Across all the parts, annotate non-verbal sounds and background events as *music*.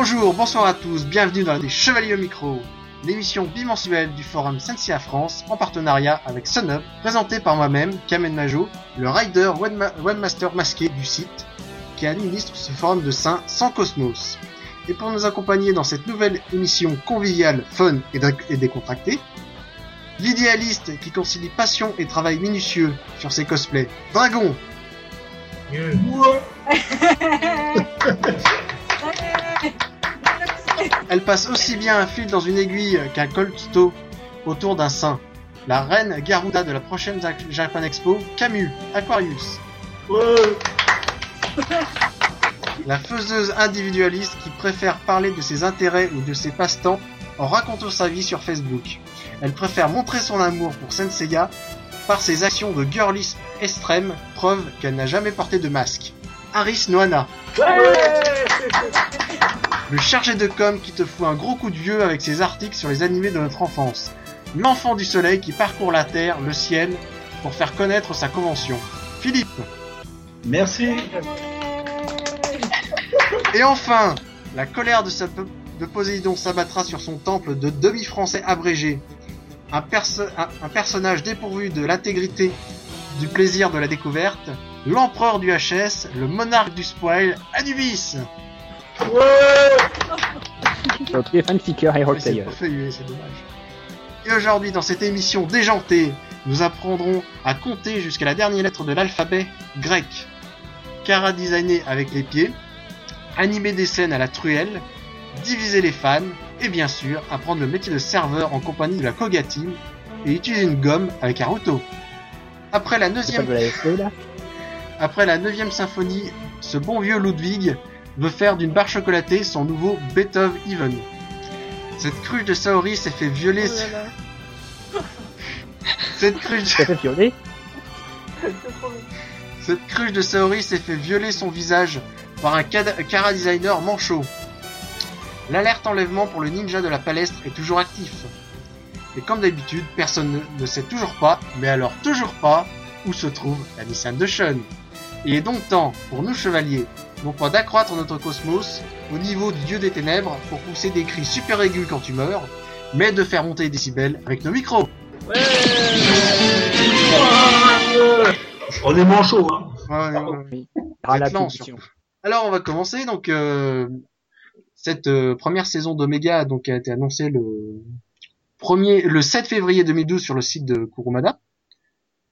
Bonjour, bonsoir à tous, bienvenue dans les Chevaliers au micro, l'émission bimensuelle du forum Sensia France en partenariat avec Sunup, présentée par moi-même, Kamen Majo, le rider webmaster masqué du site qui administre ce forum de Saint sans Cosmos. Et pour nous accompagner dans cette nouvelle émission conviviale, fun et, décontractée, l'idéaliste qui concilie passion et travail minutieux sur ses cosplays, Dragon. *laughs* *laughs* Elle passe aussi bien un fil dans une aiguille qu'un colto autour d'un sein. La reine Garuda de la prochaine Japan Expo, Camus, Aquarius. La faiseuse individualiste qui préfère parler de ses intérêts ou de ses passe-temps en racontant sa vie sur Facebook. Elle préfère montrer son amour pour Senseiya par ses actions de girlisme extrême, preuve qu'elle n'a jamais porté de masque. Aris Noana. le chargé de com qui te fout un gros coup de vieux avec ses articles sur les animés de notre enfance. L'enfant du soleil qui parcourt la terre, le ciel, pour faire connaître sa convention. Philippe. Merci. Et enfin, la colère de, de Poséidon s'abattra sur son temple de demi-français abrégé. Un, un, personnage dépourvu de l'intégrité, du plaisir de la découverte, l'empereur du HS, le monarque du spoil, Anubis Ouais Ok, fanficker et roleplayer. c'est dommage. Et aujourd'hui, dans cette émission déjantée, nous apprendrons à compter jusqu'à la dernière lettre de l'alphabet grec. Cara designé avec les pieds, animer des scènes à la truelle, diviser les fans, et bien sûr, apprendre le métier de serveur en compagnie de la Koga Team, et utiliser une gomme avec un routeau. Après la neuvième... Après la neuvième symphonie, ce bon vieux Ludwig veut faire d'une barre chocolatée son nouveau Beethoven Even. Cette cruche de Saori s'est fait violer. Oh *laughs* Cette cruche. fait violer. *laughs* Cette cruche de Saori s'est fait violer son visage par un cara designer manchot. L'alerte enlèvement pour le ninja de la palestre est toujours actif. Et comme d'habitude, personne ne, sait toujours pas, mais alors toujours pas, où se trouve la Nissan de Shun. Il est donc temps, pour nous chevaliers, non pas d'accroître notre cosmos au niveau du dieu des ténèbres pour pousser des cris super aigus quand tu meurs, mais de faire monter les décibels avec nos micros. Ouais On est manchot, hein. Ouais, Alors on va commencer. Donc euh, cette euh, première saison d'Omega donc a été annoncée le premier le 7 février 2012 sur le site de Kurumada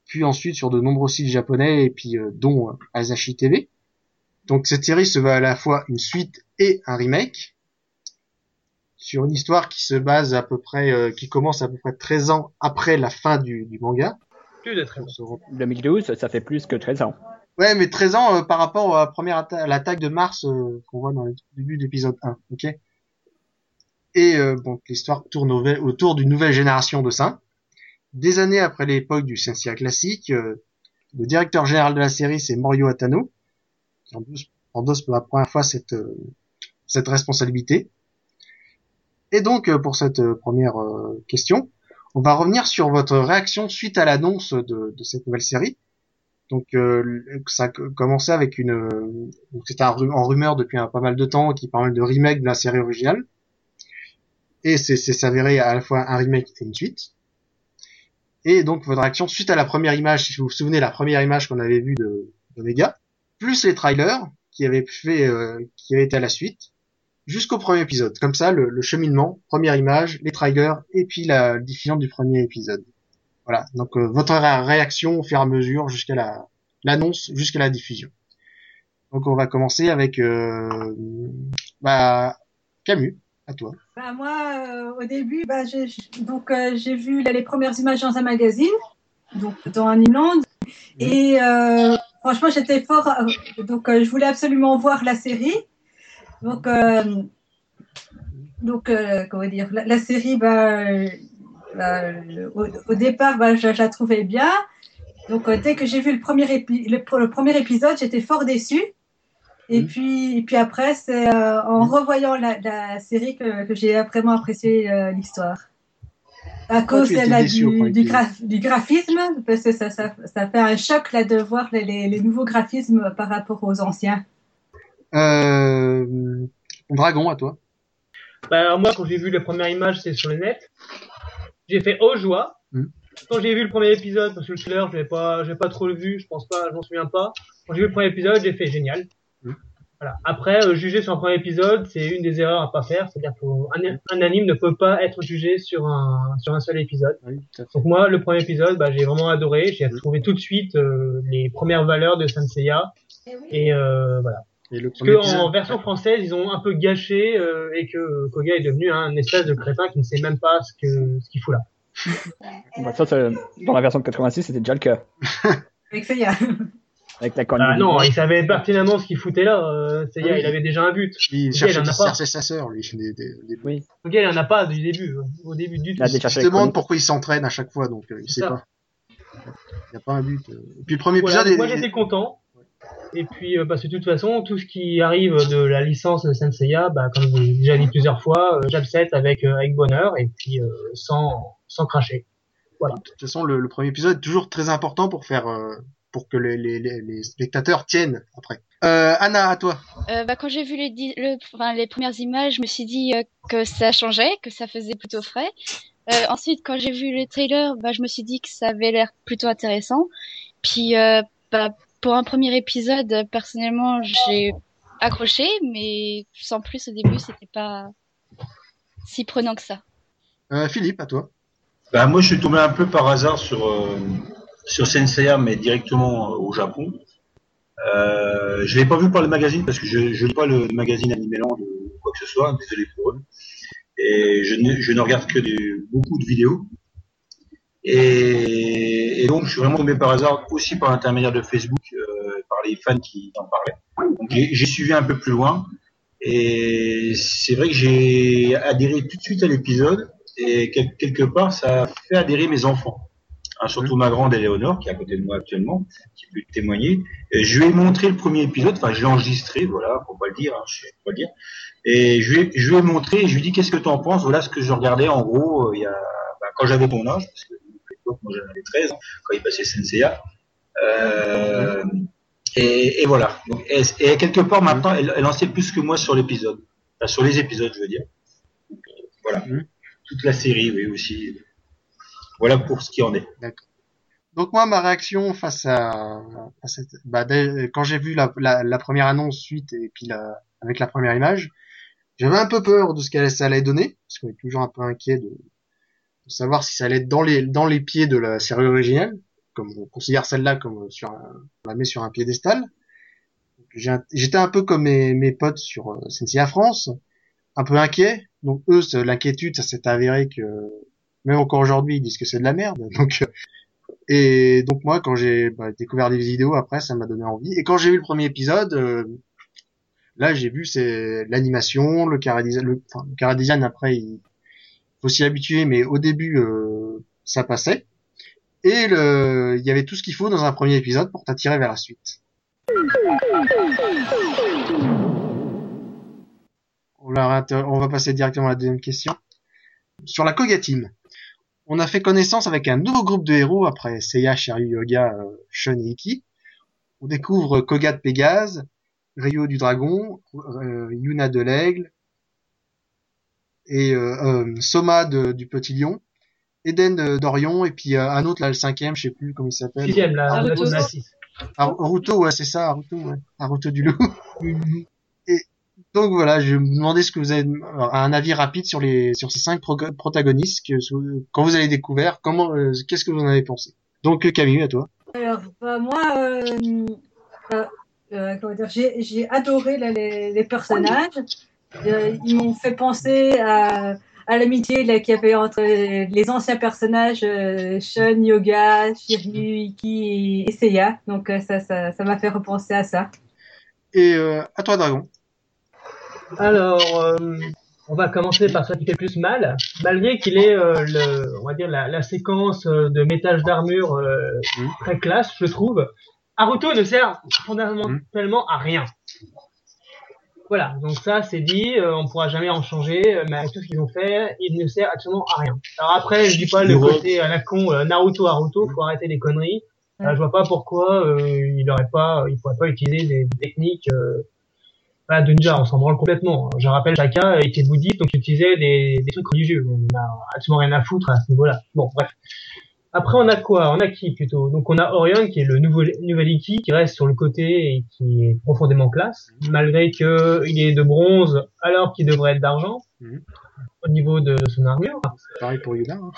puis ensuite sur de nombreux sites japonais et puis euh, dont euh, Asashi TV. Donc cette série se veut à la fois une suite et un remake sur une histoire qui se base à peu près, euh, qui commence à peu près 13 ans après la fin du, du manga. Plus de 13 ans. 2012, ça fait plus que 13 ans. Ouais, mais 13 ans par rapport à la première l'attaque de Mars qu'on voit dans le début de l'épisode 1, ok? Et donc l'histoire tourne autour d'une nouvelle génération de saints des années après l'époque du Sensia classique, euh, le directeur général de la série, c'est Morio Atano, qui endosse pour la première fois cette, euh, cette responsabilité. Et donc, euh, pour cette première question, on va revenir sur votre réaction suite à l'annonce de, de, cette nouvelle série. Donc, ça a commencé avec une... C'était en rumeur depuis un, pas mal de temps qui parlait de remake de la série originale. Et c'est s'avéré à la fois un remake et une suite. Et donc votre action suite à la première image, si vous vous souvenez, la première image qu'on avait vue de d'Omega, plus les trailers qui avaient fait, euh, qui avaient été à la suite, jusqu'au premier épisode. Comme ça, le, cheminement, première image, les trailers et puis la diffusion du premier épisode. Voilà. Donc euh, votre réaction au fur et à mesure jusqu'à la l'annonce, jusqu'à la diffusion. Donc on va commencer avec euh, bah, Camus à toi. Bah, moi, euh, au début, bah, j'ai, donc euh, j'ai vu les premières images dans un magazine, donc dans Animeland, et euh, franchement, j'étais fort. donc, je voulais absolument voir la série. Donc, donc comment dire, la, série, bah, au, départ, bah, je, la trouvais bien. Donc, dès que j'ai vu le premier, le premier épisode, j'étais fort déçue. Et mm. puis, et puis après, c'est euh, en mm. revoyant la, la série que, que j'ai vraiment apprécié euh, l'histoire. À cause du, du, du, graphisme, parce que ça, ça, ça, fait un choc là de voir les, les, nouveaux graphismes par rapport aux anciens. Euh, Dragon, à toi. Bah, alors moi, quand j'ai vu les premières images, c'est sur le net. J'ai fait oh joie. Mm. Quand j'ai vu le premier épisode, parce que le trailer, je l'ai pas, j'ai pas trop le vu, je pense pas, je m'en souviens pas. Quand j'ai vu le premier épisode, j'ai fait génial. Mm. Voilà. Après, euh, juger sur un premier épisode, c'est une des erreurs à pas faire. C'est-à-dire qu'un un anime ne peut pas être jugé sur un, sur un seul épisode. Oui. Donc moi, le premier épisode, bah, j'ai vraiment adoré. J'ai Mm. trouvé tout de suite euh, les premières valeurs de Senseiya. Et euh, voilà. Et le Parce que épisode- en version française, ils ont un peu gâché euh, et que Koga est devenu un espèce de crétin qui ne sait même pas ce que ce qu'il fout là. Bah, ça, dans la version de 86, c'était déjà le cas. *laughs* Avec Seiya. Avec la corne. Ah non, il savait pertinemment ce qu'il foutait là. Euh, c'est Ah oui. il avait déjà un but. Il Ok, cherchait il en a pas. sa sœur, lui. Des, des, des- Oui. Gars, il en a pas du début, euh, au début du tout. Il se demande pourquoi il s'entraîne à chaque fois, donc euh, il sait ça. pas. Il n'y a pas un but. euh. Et puis le premier Voilà, épisode moi j'étais content. Et puis euh, parce que de toute façon, tout ce qui arrive de la licence de Senseiya, bah, comme je l'ai déjà dit plusieurs fois, euh, j'accepte avec euh, avec bonheur et puis euh, sans sans cracher. De toute façon, le, le premier épisode est toujours très important pour faire, euh, pour que les, les, les, les spectateurs tiennent après. Euh, Anna, à toi. Euh, bah, quand j'ai vu les, le, enfin, les premières images, je me suis dit euh, que ça changeait, que ça faisait plutôt frais. Euh, ensuite, quand j'ai vu les trailers, bah, je me suis dit que ça avait l'air plutôt intéressant. Puis, euh, bah, pour un premier épisode, personnellement, j'ai accroché, mais sans plus au début, c'était pas si prenant que ça. Euh, Philippe, à toi. Bah, moi, je suis tombé un peu par hasard sur, euh, sur Senseiya, mais directement euh, au Japon. Euh, je l'ai pas vu par le magazine parce que je je lis pas le magazine Animeland ou quoi que ce soit, désolé pour eux. Et je ne, je ne regarde que beaucoup de vidéos. Et, et donc, je suis vraiment tombé par hasard aussi par l'intermédiaire de Facebook, euh, par les fans qui en parlaient. Donc, j'ai suivi un peu plus loin. Et c'est vrai que j'ai adhéré tout de suite à l'épisode. Et quel- quelque part, ça a fait adhérer mes enfants. Hein, surtout ma grande Éléonore, qui est à côté de moi actuellement, qui peut témoigner. Et je lui ai montré le premier épisode, enfin, je l'ai enregistré, voilà, faut pas le dire, hein, je sais pas le dire. Et je lui ai, je lui ai montré, et je lui ai dit, qu'est-ce que tu en penses? Voilà ce que je regardais, en gros, euh, il y a, bah, quand j'avais ton âge, parce que à l'époque, moi j'en avais 13, hein, quand il passait Senseiya. Euh, et, et voilà. Donc, et, et quelque part, maintenant, elle, elle en sait plus que moi sur l'épisode. Enfin, sur les épisodes, je veux dire. Donc, voilà. Mhm. Toute la série, oui, aussi. Voilà pour ce qui en est. Donc moi, ma réaction face à, à bah, quand j'ai vu la, première annonce suite et puis la, avec la première image, j'avais un peu peur de ce qu'elle ça allait donner, parce qu'on est toujours un peu inquiet de, savoir si ça allait être dans les dans les pieds de la série originelle, comme on considère celle-là comme sur on la met sur un piédestal. J'étais un peu comme mes, mes potes sur euh, Senseiya France, un peu inquiet. Donc eux, l'inquiétude, ça s'est avéré que même encore aujourd'hui, ils disent que c'est de la merde. *laughs* Donc euh, et donc moi, quand j'ai bah, découvert des vidéos après, ça m'a donné envie. Et quand j'ai vu le premier épisode, euh, là j'ai vu c'est l'animation, le chara le, enfin, le après il faut s'y habituer, mais au début euh, ça passait. Et le, il y avait tout ce qu'il faut dans un premier épisode pour t'attirer vers la suite. On, va passer directement à la deuxième question. Sur la Koga on a fait connaissance avec un nouveau groupe de héros après Seiya, Shiryu Yoga, euh, Shun et Iki. On découvre Koga de Pégase, Ryo du Dragon, euh, Yuna de l'Aigle, et euh, euh, Soma de- du Petit Lion, Eden de- d'Orion, et puis euh, un autre là, le cinquième, je sais plus comment il s'appelle. Sixième, la, la, Naruto. Naruto, ouais, c'est ça, Naruto, ouais. Naruto du loup. Donc voilà, je vais me demandais ce que vous avez un avis rapide sur les sur ces cinq pro- protagonistes que quand vous avez découvert, comment euh, qu'est-ce que vous en avez pensé? Donc euh, Camille, à toi. Alors, bah, moi, euh, euh, j'ai adoré là, les, les personnages. Ils m'ont fait penser à, à l'amitié qu'il y avait entre les anciens personnages euh, Shun, Yoga, Shiryu, Iki et, Seiya. Donc ça, ça, ça m'a fait repenser à ça. Et euh, à toi Dragon. Alors, euh, on va commencer par ce qui fait le plus mal, malgré qu'il ait, euh, le, on va dire, la, la séquence euh, de métage d'armure euh, Mhm. très classe, je trouve. Haruto ne sert fondamentalement à rien. Voilà, donc ça c'est dit, euh, on pourra jamais en changer, euh, mais avec tout ce qu'ils ont fait, il ne sert absolument à rien. Alors après, je dis pas le côté à la con euh, Naruto Haruto, faut arrêter les conneries. Euh, je vois pas pourquoi euh, il aurait pas, il pourrait pas utiliser des, des techniques Voilà, Dunja, on s'en branle complètement. Je rappelle, Chaka était bouddhiste, donc il utilisait des, des trucs religieux. On a absolument rien à foutre à ce niveau-là. Bon, bref. Après, on a quoi? On a qui plutôt? Donc, on a Orion, qui est le nouveau, nouvel Iki, qui reste sur le côté et qui est profondément classe, malgré que il est de bronze alors qu'il devrait être d'argent Mhm. au niveau de son armure. Pareil pour Yuna. Hein.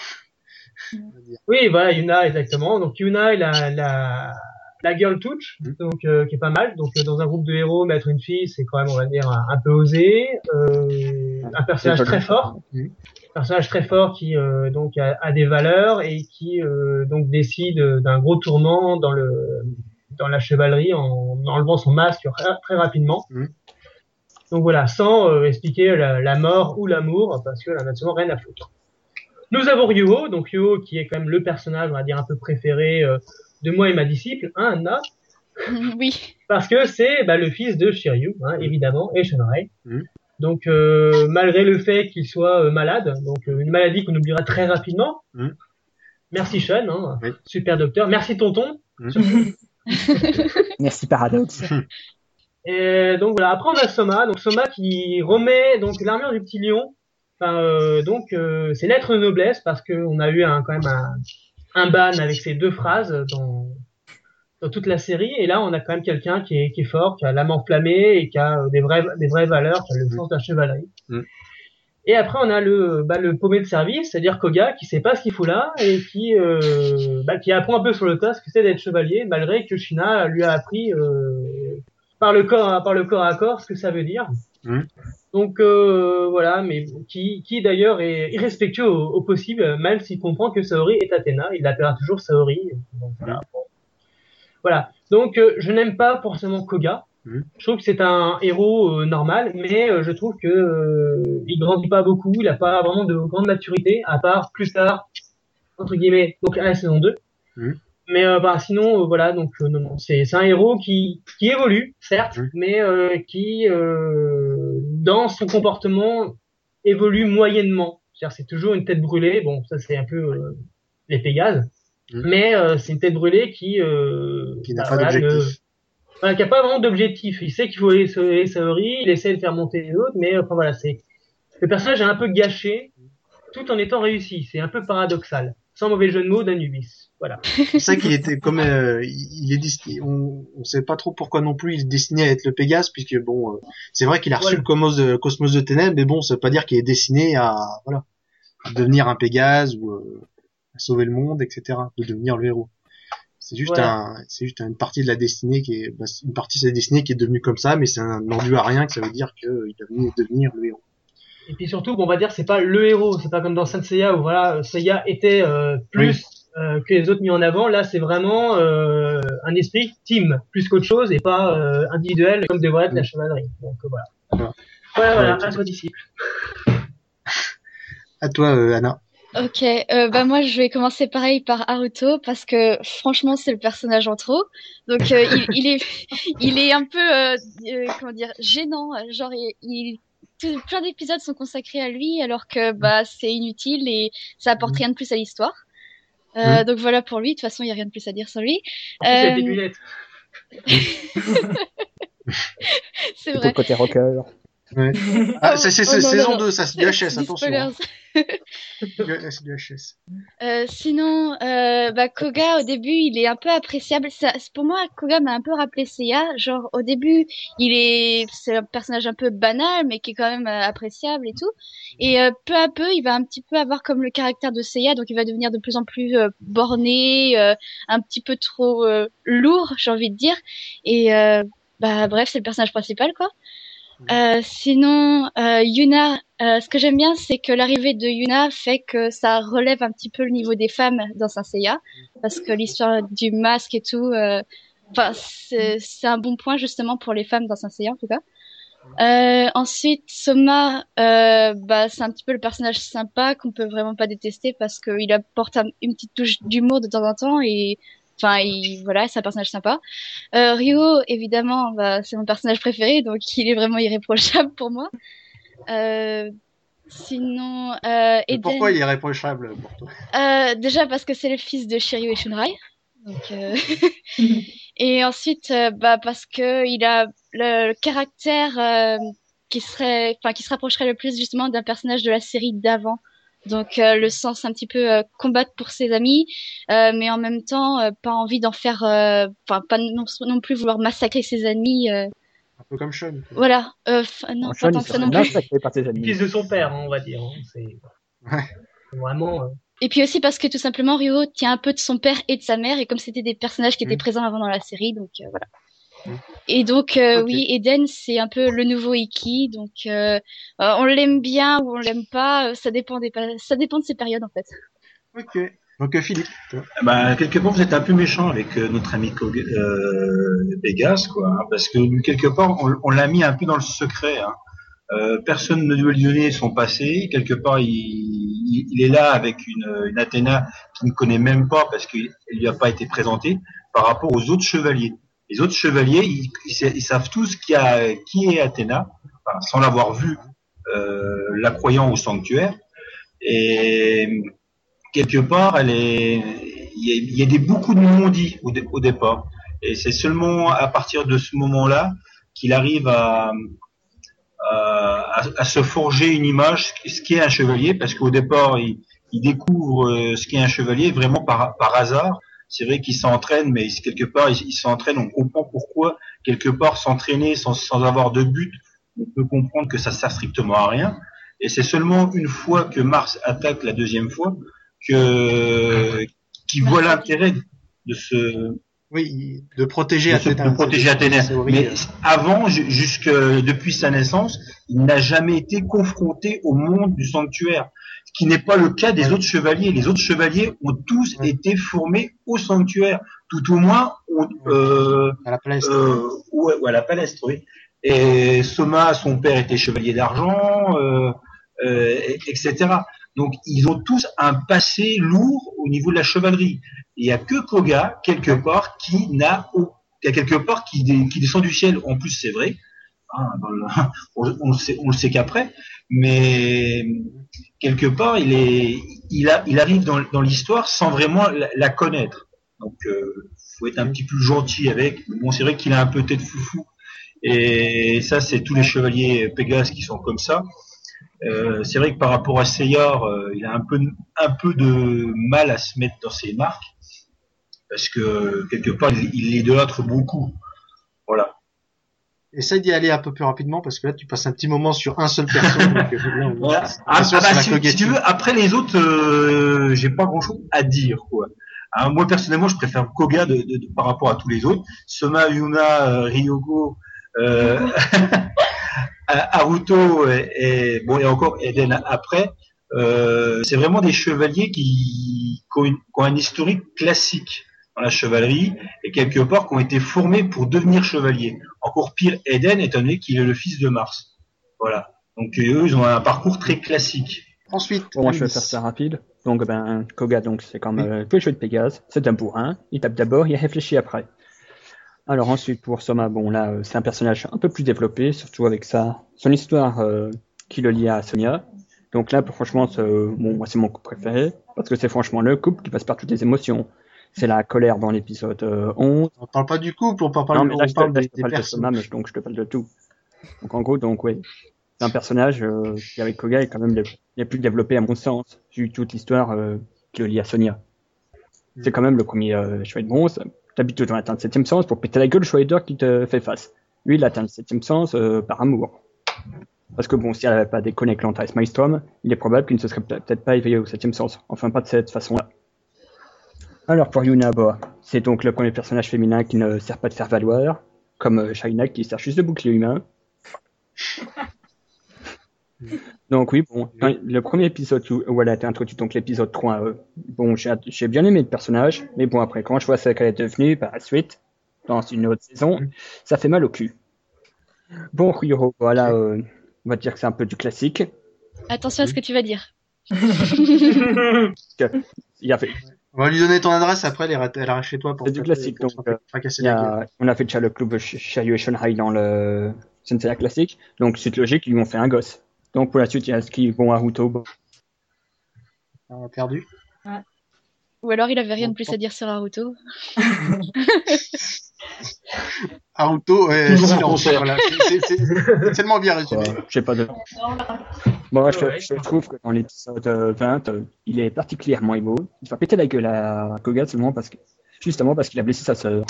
Oui, voilà, Yuna, exactement. Donc Yuna, elle a la, la girl touch, Mhm. donc euh, qui est pas mal. Donc euh, dans un groupe de héros, mettre une fille, c'est quand même, on va dire, un, un peu osé. Euh, un personnage très fort, Mhm. personnage très fort qui euh, donc a, a des valeurs et qui euh, donc décide d'un gros tourment dans le dans la chevalerie en enlevant son masque très rapidement. Mhm. Donc voilà, sans expliquer la, la mort ou l'amour, parce qu'elle en a absolument rien à foutre. Nous avons Ryuho, donc Ryuho qui est quand même le personnage, on va dire, un peu préféré euh, de moi et ma disciple, hein, Anna, *laughs* oui. parce que c'est bah, le fils de Shiryu, hein, évidemment, et Shunrei. Mhm. Donc euh, malgré le fait qu'il soit euh, malade, donc euh, une maladie qu'on oubliera très rapidement. Mhm. Merci Sean, hein, Oui. super docteur. Merci tonton. Mhm. *laughs* Merci Paradox. *laughs* Et donc voilà. Après on a Soma, donc Soma qui remet donc l'armure du petit lion. Enfin euh, donc euh, c'est lettre de noblesse parce que on a eu un, quand même un, un ban avec ces deux phrases dans dans toute la série et là on a quand même quelqu'un qui est qui est fort, qui a l'âme enflammée et qui a euh, des vraies des vraies valeurs, qui a le sens de la chevalerie. Mm. Et après on a le bah, le paumé de service, c'est-à-dire Koga qui sait pas ce qu'il fout là et qui euh, bah, qui apprend un peu sur le tas ce que c'est d'être chevalier malgré que Shina lui a appris euh, par le corps par le corps à corps ce que ça veut dire. Mm. Donc euh, voilà, mais qui, qui d'ailleurs est irrespectueux au, au possible, même s'il comprend que Saori est Athéna, il l'appellera toujours Saori. Donc, voilà. Bon. Voilà. Donc euh, je n'aime pas forcément Koga. Mhm. Je trouve que c'est un héros euh, normal, mais euh, je trouve que euh, il grandit pas beaucoup, il a pas vraiment de grande maturité, à part plus tard entre guillemets, donc à la saison 2. Mhm. Mais bah, sinon, voilà, donc non, non, c'est un héros qui qui évolue, certes, Mhm. mais euh, qui euh, dans son comportement évolue moyennement. C'est-à-dire c'est toujours une tête brûlée. Bon, ça c'est un peu euh, les Pégases, Mhm. mais euh, c'est une tête brûlée qui euh, Qui n'a bah, pas voilà, d'objectif. qui pas vraiment d'objectif. Il sait qu'il faut aller sauver il essaie de faire monter les autres, mais enfin voilà, c'est le personnage est un peu gâché, tout en étant réussi. C'est un peu paradoxal. Sans mauvais jeu de mots d'Anubis. Voilà. *laughs* C'est ça qu'il était comme euh, il est destiné, on, on sait pas trop pourquoi non plus il est destiné à être le Pégase puisque bon euh, c'est vrai qu'il a reçu le cosmos de, cosmos de ténèbres mais bon ça veut pas dire qu'il est destiné à voilà à devenir un Pégase ou euh, à sauver le monde etc de devenir le héros c'est juste Voilà. un c'est juste une partie de la destinée qui est bah, une partie de sa destinée qui est devenue comme ça mais c'est un endu à rien que ça veut dire qu'il va devenir le héros Et puis surtout, bon, on va dire, c'est pas le héros. C'est pas comme dans Saint Seiya où voilà, Seiya était euh, plus euh, que les autres mis en avant. Là, c'est vraiment euh, un esprit team plus qu'autre chose et pas euh, individuel comme devrait être la chevalerie. Donc voilà. Voilà. Voilà, à toi disciple. à toi euh, Anna Ok, euh, bah moi je vais commencer pareil par Haruto parce que franchement c'est le personnage en trop. Donc euh, il, il est *laughs* il est un peu euh, euh, comment dire gênant. Genre il, plein d'épisodes sont consacrés à lui alors que bah c'est inutile et ça apporte rien de plus à l'histoire. Euh, Donc voilà pour lui. De toute façon il y a rien de plus à dire sur lui. Ensuite, il y a des Euh, lunettes. *laughs* *laughs* c'est vrai. le côté rocker. Ouais. *laughs* ah, c'est oh, non, saison non, non. 2 ça c'est du HS attention hein. c'est du HS *laughs* Euh, sinon, euh, bah, Koga, au début, il est un peu appréciable. Ça, pour moi, Koga m'a un peu rappelé Seiya. Genre, au début, il est, c'est un personnage un peu banal, mais qui est quand même euh, appréciable et tout. Et euh, peu à peu, il va un petit peu avoir comme le caractère de Seiya, donc il va devenir de plus en plus borné, un petit peu trop lourd, j'ai envie de dire. Et bah, bref, c'est le personnage principal, quoi. Euh, sinon, euh, Yuna, euh, ce que j'aime bien, c'est que l'arrivée de Yuna fait que ça relève un petit peu le niveau des femmes dans Saint Seiya, parce que l'histoire du masque et tout, euh, enfin, c'est un bon point justement pour les femmes dans Saint Seiya en tout cas. Euh, ensuite, Soma, bah, c'est un petit peu le personnage sympa qu'on peut vraiment pas détester parce qu'il apporte un- une petite touche d'humour de temps en temps et enfin, il, voilà, c'est un personnage sympa. Euh, Ryo, évidemment, bah, c'est mon personnage préféré, donc *laughs* il est vraiment irréprochable pour moi. Euh, sinon, euh, Eden, pourquoi il est irréprochable pour toi? Euh, déjà parce que c'est le fils de Shiryu et Shunrai. Donc, euh, *laughs* et ensuite, euh, bah, parce que il a le, le caractère euh, qui serait, enfin, qui se rapprocherait le plus justement d'un personnage de la série d'avant. Donc, euh, le sens un petit peu euh, combattre pour ses amis, euh, mais en même temps, euh, pas envie d'en faire, euh, enfin, pas non, non plus vouloir massacrer ses amis. euh, Un peu comme Sean. quoi. voilà. Euh, non, En pas Sean, tant il que ça non plus. par ses Le amis. fils de son père, hein, on va dire. hein. C'est Ouais. vraiment. euh, Et puis aussi parce que tout simplement Ryo tient un peu de son père et de sa mère et comme c'était des personnages qui étaient Mm. présents avant dans la série donc euh, voilà. Mm. Et donc euh, oui Eden c'est un peu le nouveau Iki donc euh, euh, on l'aime bien ou on l'aime pas ça dépend des pa- ça dépend de ses périodes en fait. Ok. Donc Philippe, toi. Bah, quelque part, vous êtes un peu méchant avec euh, notre ami Kog- euh, Vegas, quoi, hein, parce que lui, quelque part, on, on l'a mis un peu dans le secret. Hein. Euh, personne ne doit lui donner son passé. Quelque part, il, il, il est là avec une, une Athéna qu'il ne connaît même pas parce qu'elle lui a pas été présentée par rapport aux autres chevaliers. Les autres chevaliers, ils, ils sa- ils savent tous qui, qui est Athéna, sans l'avoir vu, euh, la croyant au sanctuaire. Et quelque part, elle est, il y a, des beaucoup de non-dits au, dé- au départ. Et c'est seulement à partir de ce moment-là qu'il arrive à, à, se forger une image, ce qu'est un chevalier, parce qu'au départ, il, découvre euh, ce qu'est un chevalier vraiment par hasard. C'est vrai qu'il s'entraîne, mais il- quelque part, il, il s'entraîne, on comprend pourquoi, quelque part, s'entraîner sans, sans avoir de but, on peut comprendre que ça sert strictement à rien. Et c'est seulement une fois que Mars attaque la deuxième fois que qui voit l'intérêt de ce Oui, de protéger de, se- de protéger Athéna. Mais avant, ju- jusque depuis sa naissance, il n'a jamais été confronté au monde du sanctuaire, qui n'est pas le cas des autres chevaliers. Les autres chevaliers ont tous été formés au sanctuaire, tout au moins euh, à la place. euh, ouais, ouais, à la palestre, oui. Et Soma, son père était chevalier d'argent, euh, euh, et- etc. Donc ils ont tous un passé lourd au niveau de la chevalerie. Il y a que Koga quelque part qui n'a quelque part qui, dé- qui descend du ciel. En plus, c'est vrai. Hein, le- *laughs* on, on le sait, on le sait qu'après, mais quelque part, il est, il il arrive dans, l'histoire sans vraiment la, connaître. Donc, euh, faut être un petit peu gentil avec. Bon, c'est vrai qu'il a un peu tête foufou. Et ça, c'est tous les chevaliers Pégase qui sont comme ça. Euh, c'est vrai que par rapport à Seyar, euh, il a un peu, un peu de mal à se mettre dans ses marques. Parce que, quelque part, il, il l'idolâtre beaucoup. Essaye d'y aller un peu plus rapidement parce que là tu passes un petit moment sur un seul *laughs* perso. donc, euh, là, Voilà. Ah, ah bah, si, tu veux, après les autres, euh, j'ai pas grand chose à dire, quoi. Hein, moi, personnellement, je préfère Koga de, de- de- par rapport à tous les autres. Soma, Yuna, euh, Ryogo, *laughs* euh, Haruto et, et- bon, et encore Eden après. Euh, c'est vraiment des chevaliers qui, qui ont, une- qui ont un historique classique dans la chevalerie et quelque part qui ont été formés pour devenir chevaliers. Encore pire, Eden, étant donné qu'il est le fils de Mars. Voilà. Donc eux, ils ont un parcours très classique. Ensuite, Bon, moi, je vais faire ça rapide. Donc, ben, Koga, donc, c'est comme Oui. euh, tous les jeux de Pégase. C'est un bourrin. Il tape d'abord, il réfléchit après. Alors, ensuite, pour Soma, bon, là, euh, c'est un personnage un peu plus développé, surtout avec sa, son histoire euh, qui le lie à Sonia. Donc là, franchement, c'est, euh, bon, moi, c'est mon couple préféré. Parce que c'est franchement le couple qui passe par toutes les émotions. C'est la colère dans l'épisode euh, 11. On parle pas du couple, on parle, non, mais là, on je te, parle là, des, des parle je- donc je te parle de tout. Donc, en gros, donc, oui. C'est un personnage euh, qui, avec Koga, est quand même le, plus développé à mon sens, vu toute l'histoire euh, qui le lie à Sonia. C'est quand même le premier euh, chevalier de bronze. D'habitude, on atteint le septième sens pour péter la gueule au qui te fait face. Lui, il atteint le septième sens euh, par amour. Parce que bon, si elle n'avait pas déconné avec l'Antares Maelstrom, il est probable qu'il ne se serait peut- peut-être pas éveillé au septième sens. Enfin, pas de cette façon-là. Alors, pour Yuna, bah, c'est donc le premier personnage féminin qui ne sert pas de faire valoir, comme euh, Shaina qui sert juste de bouclier humain. *laughs* Donc oui, bon, le premier épisode où, où elle a été introduite, donc l'épisode 3, euh, bon, j'ai j'ai bien aimé le personnage, mais bon, après, quand je vois ce qu'elle est devenue par la suite, dans une autre saison, ça fait mal au cul. Bon, Ryuro, voilà, euh, on va dire que c'est un peu du classique. Attention à ce que tu vas dire. *laughs* Il y avait, On va lui donner ton adresse après, elle ira- elle ira chez toi pour C'est du classique, donc, euh, y a, on a fait déjà le club Sh- Shiryu et Shonhai dans le Sensei classique, donc suite logique, ils lui ont fait un gosse. Donc pour la suite, il y a ce qui, bon, Haruto, bon, On a perdu. Ou alors il avait rien de plus à dire sur Naruto. *laughs* Naruto, en silence. Voilà, c'est- tellement bien résumé. Ouais, je sais pas de. Bon, je, Ouais. je trouve que dans l'épisode euh, 20, euh, il est particulièrement beau. Il va péter la gueule à Koga seulement parce que, justement parce qu'il a blessé sa sœur.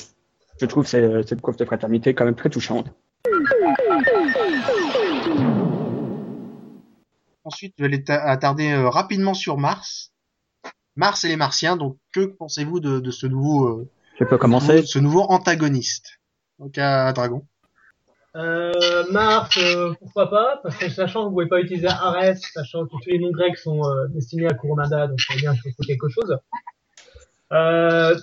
Je trouve cette preuve de fraternité quand même très touchante. Ensuite, je vais attarder euh, rapidement sur Mars. Mars et les Martiens. Donc, que pensez-vous de, de ce nouveau, Je peux commencer. ce nouveau antagoniste Donc, à Dragon. Euh, Mars, euh, pourquoi pas? Parce que sachant que vous pouvez pas utiliser Ares, sachant que tous les noms grecs sont euh, destinés à Kurumada, donc veut bien qu'il faut quelque chose. Euh,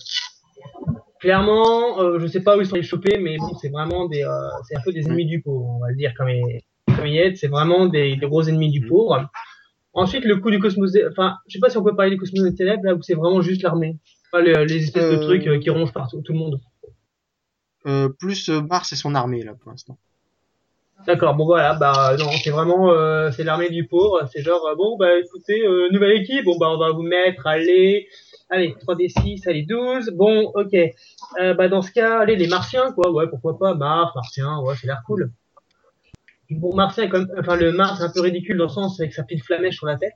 clairement, euh, je sais pas où ils sont allés choper, mais bon, c'est vraiment des, euh, c'est un peu des ennemis du pauvre, on va le dire comme il, comme il est. C'est vraiment des, des gros ennemis du pauvre. Ensuite, le coup du cosmos, enfin, je sais pas si on peut parler du cosmos des ténèbres là où c'est vraiment juste l'armée, pas les espèces de Euh, trucs euh, qui rongent partout tout le monde. Euh, plus Mars et son armée, là, pour l'instant. D'accord, bon voilà, bah non, c'est vraiment euh, c'est l'armée du pauvre, c'est genre euh, bon bah écoutez, euh, nouvelle équipe, bon bah on va vous mettre allez allez 3d6, allez 12, bon OK. Euh, bah dans ce cas, allez les martiens quoi, ouais, pourquoi pas Mars, martien, ouais, c'est l'air cool. Bon, Martien est quand même enfin le Mars est un peu ridicule dans le sens avec sa petite flamèche sur la tête.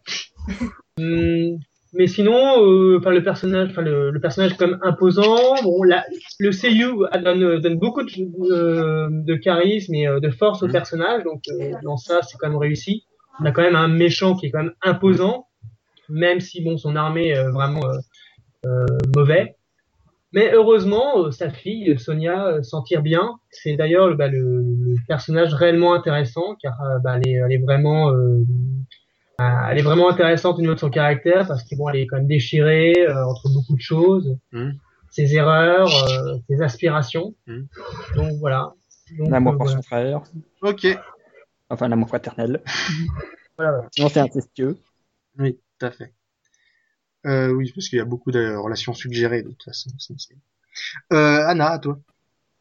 Hum, *laughs* mais sinon euh, enfin le personnage enfin le, le personnage est quand même imposant. Bon la, le seiyuu donne, donne beaucoup de, euh, de charisme et euh, de force au Mhm. personnage. Donc euh, dans ça c'est quand même réussi. On a quand même un méchant qui est quand même imposant même si bon son armée est euh, vraiment euh, euh, mauvais mais heureusement euh, sa fille Sonia euh, s'en tire bien. C'est d'ailleurs bah, le, le personnage réellement intéressant car euh, bah, elle, est, elle est vraiment euh, euh, elle est vraiment intéressante au niveau de son caractère parce que bon, elle est quand même déchirée euh, entre beaucoup de choses, Mhm. ses erreurs, euh, ses aspirations. Mhm. Donc voilà. L'amour euh, pour voilà. son frère. Ok. Enfin, l'amour fraternel. *laughs* Voilà, voilà. Sinon, c'est incestueux. Oui, tout à fait. Euh, oui, parce qu'il y a beaucoup de relations suggérées, de toute façon. Euh, Anna, à toi.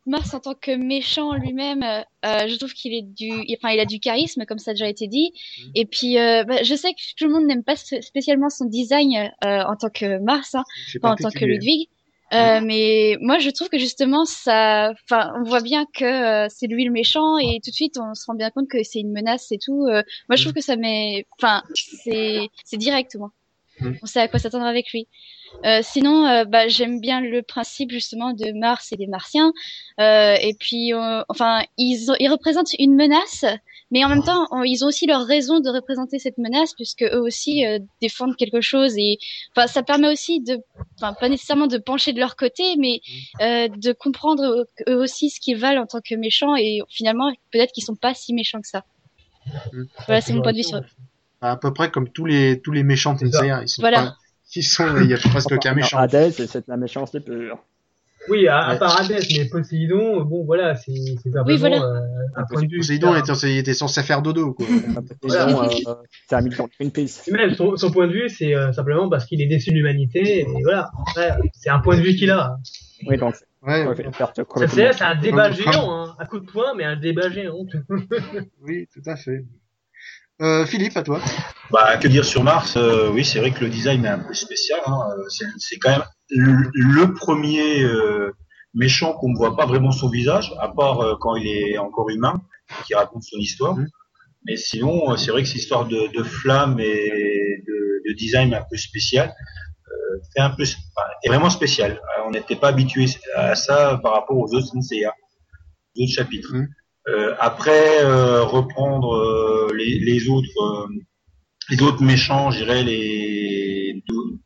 Mars en tant que méchant lui-même, euh, euh, je trouve qu'il est du, enfin il a du charisme comme ça a déjà été dit. Mhm. Et puis euh, bah, je sais que tout le monde n'aime pas spé- spécialement son design euh, en tant que Mars, hein, pas en tant que. Ludwig. Euh, mais moi je trouve que justement ça, enfin on voit bien que euh, c'est lui le méchant et tout de suite on se rend bien compte que c'est une menace et tout. Euh, moi je trouve que ça met, enfin c'est c'est direct moi. Mhm. On sait à quoi s'attendre avec lui. Euh, sinon, euh, bah, j'aime bien le principe justement de Mars et des Martiens. Euh, et puis, enfin, ils, ont- ils représentent une menace, mais en même temps, on- ils ont aussi leur raison de représenter cette menace, puisque eux aussi défendent quelque chose. Et enfin, ça permet aussi de, enfin, pas nécessairement de pencher de leur côté, mais euh, de comprendre eux- aussi ce qu'ils valent en tant que méchants. Et finalement, peut-être qu'ils sont pas si méchants que ça. Mhm. Voilà, c'est mon point de vue sur eux. À peu près comme tous les tous les méchants de ils sont Voilà. pas- ils sont, il y a *laughs* presque aucun Enfin, méchant. Hades, c'est la méchanceté pure. Oui, à, à Ouais. part Hadès, mais Poséidon, bon voilà, c'est c'est simplement voilà. euh, un point de vue. Poséidon était, censé faire dodo, quoi. *laughs* Poséidon, euh, c'est un militant de Greenpeace. Et même son, son point de vue, c'est euh, simplement parce qu'il est déçu de l'humanité. Et voilà, c'est un point de vue qu'il a. Oui, donc, Ouais, C'est un débat géant, hein. un coup de poing, mais un débat géant. *laughs* oui, tout à fait. Euh, Philippe, à toi. Bah, que dire sur Mars euh, Oui, c'est vrai que le design est un peu spécial. Hein. Euh, C'est, quand même le, le premier euh, méchant qu'on ne voit pas vraiment son visage, à part euh, quand il est encore humain, qui raconte son histoire. Mhm. Mais sinon, c'est vrai que cette histoire de, de flamme et de, de design un peu spécial euh, fait un peu, est vraiment spécial. On n'était pas habitué à ça par rapport aux autres Senseiya, aux autres chapitres. Mhm. Euh, après, euh, reprendre euh, les, les autres, euh, les autres méchants, je dirais les deux-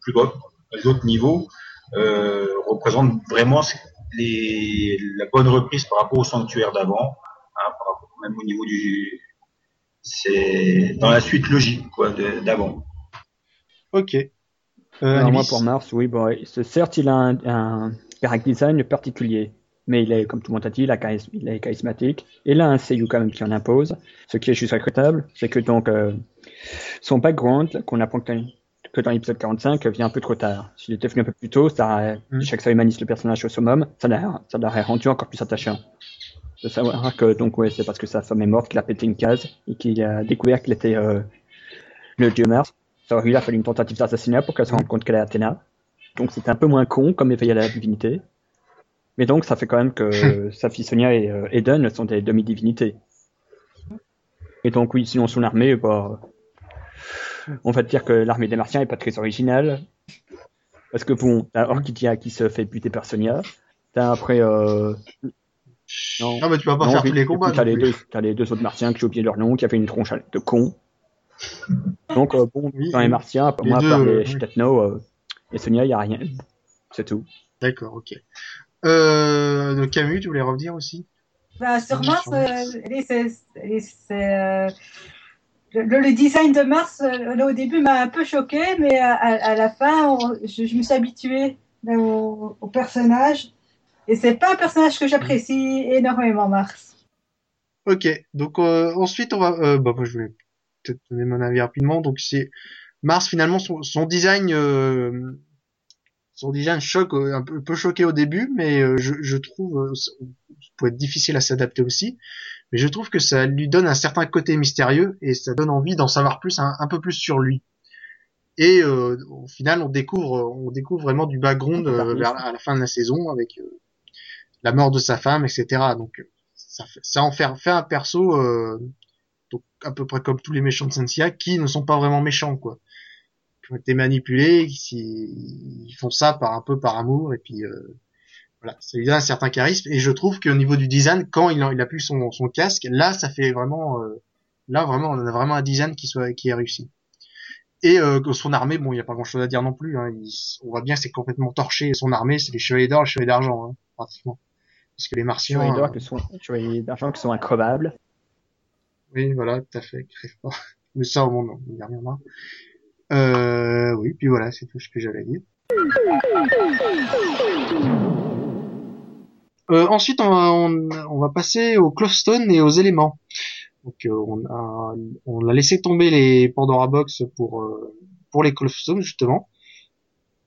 plus bas, les autres niveaux, euh, représentent vraiment les, la bonne reprise par rapport au sanctuaire d'avant, hein, par rapport même au niveau du, c'est dans la suite logique quoi d'avant. Ok. Euh, Alors, moi, pour Mars, oui, bon, certes, il a un, un character design particulier, mais il est, comme tout le monde a dit, il, a charisme- il est charismatique. Et là, un seiyuu quand même qui en impose. Ce qui est juste regrettable, c'est que donc euh, son background, qu'on apprend que, dans l'épisode 45, vient un peu trop tard. S'il était venu un peu plus tôt, ça Mm. chaque fois humanise le personnage au summum, ça l'aurait, rendu encore plus attachant. De savoir que donc ouais, c'est parce que sa femme est morte qu'il a pété une case et qu'il a découvert qu'il était euh, le dieu Mars. Ça aurait il a fallu une tentative d'assassinat pour qu'elle se rende compte qu'elle est Athéna. donc c'est un peu moins con comme éveil à la divinité. Mais donc ça fait quand même que *laughs* sa fille Sonia et euh, Eden sont des demi-divinités. Et donc oui, sinon son armée, bah, on va dire que l'armée des Martiens est pas très originale. Parce que bon, t'as Orchidea qui se fait buter par Sonia. T'as après... Euh... Non, mais tu vas pas non, faire oui, tous les combats. T'as les, deux, t'as les deux autres Martiens que j'ai oublié leur nom, qui avaient une tronche de con. Donc euh, bon, Oui, dans les oui. Martiens, Les moi, deux, euh, les oui. Stetno euh, et Sonia, il y a rien. C'est tout. D'accord, ok. Euh, de Camus, tu voulais revenir aussi? Bah, sur Mars, sur euh, euh, le, le design de Mars, là, au début, m'a un peu choqué, mais à, à- la fin, on- je, je me suis habituée là, au, au personnage. Et c'est pas un personnage que j'apprécie énormément, Mars. Ok, donc euh, ensuite on va... Euh, bah, moi, je voulais peut-être donner mon avis rapidement. Donc c'est Mars finalement son, son design... euh, son design choque, euh, un peu, peut choquer au début, mais euh, je, je trouve... euh, ça peut être difficile à s'adapter aussi. Mais je trouve que ça lui donne un certain côté mystérieux et ça donne envie d'en savoir plus, un, un peu plus sur lui. Et euh, au final, on découvre, on découvre vraiment du background euh, vers à la fin de la saison avec euh, la mort de sa femme, etc. Donc ça, fait- ça en fait, fait un perso euh, donc à peu près comme tous les méchants de Sensia qui ne sont pas vraiment méchants quoi. Qui ont été manipulés, qui ils font ça par un peu par amour et puis euh, voilà, ça lui donne un certain charisme et je trouve qu'au niveau du design, quand il a, il a plus son, son casque, là ça fait vraiment euh, là vraiment on a vraiment un design qui soit qui est réussi. Et euh, son armée, bon, il y a pas grand-chose à dire non plus. Hein. Il- on voit bien que c'est complètement torché. Son armée, c'est les chevaliers d'or, les chevaliers d'argent, hein, pratiquement. Parce que les martiens, Chevaliers euh, d'or qui sont, chevaliers d'argent qui sont increvables. oui, voilà, tout à fait. Mais ça, *laughs* au monde, il n'y a rien là. Euh, oui, puis voilà, c'est tout ce que j'avais à dire. Euh, ensuite, on va, on, on va passer au Clovestone et aux éléments. Donc, euh, on a, on a laissé tomber les Pandora Box pour euh, pour les Clovestone justement,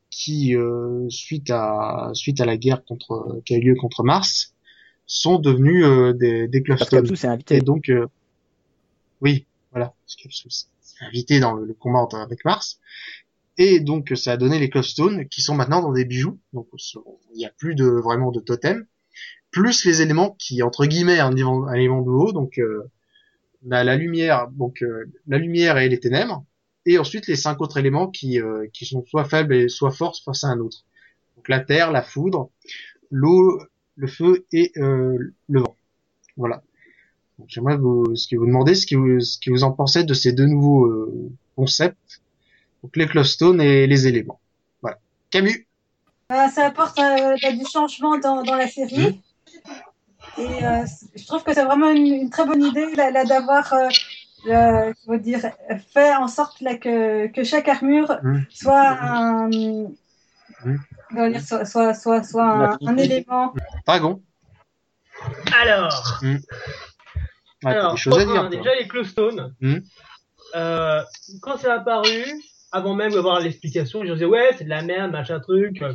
qui euh, suite à suite à la guerre contre qui a eu lieu contre Mars, sont devenus des, des Parce Clovestone. qu'Abzu s'est Et invité. donc, euh, oui, voilà, parce que invité dans le, combat avec Mars. Et donc, ça a donné les Clovestones, qui sont maintenant dans des bijoux. Donc, il n'y a plus de vraiment de totem. Plus les éléments qui, entre guillemets, un élément, de haut. Donc, euh, on a la lumière, donc euh, la lumière et les ténèbres. Et ensuite, les cinq autres éléments qui, euh, qui sont soit faibles et soit forts face à un autre. Donc, la terre, la foudre, l'eau, le feu et euh, le vent. Voilà. Donc, J'aimerais vous, ce que vous demander ce que vous, ce que vous en pensez de ces deux nouveaux euh, concepts, donc les Clovestones et les éléments. Voilà. Camus. Bah, ça apporte euh, bah, du changement dans, dans la série. Et euh, c- je trouve que c'est vraiment une, une très bonne idée là, là, d'avoir euh, euh, je veux dire, fait en sorte là, que, que chaque armure Mm. soit un, comment dire, soit, soit, soit, soit un, un élément. Dragon. Alors, Ouais, alors des choses à point dire. un, toi. déjà les Clowstones. Hmm. Euh, quand c'est apparu, avant même d'avoir l'explication, je disais ouais, c'est de la merde, machin truc, euh,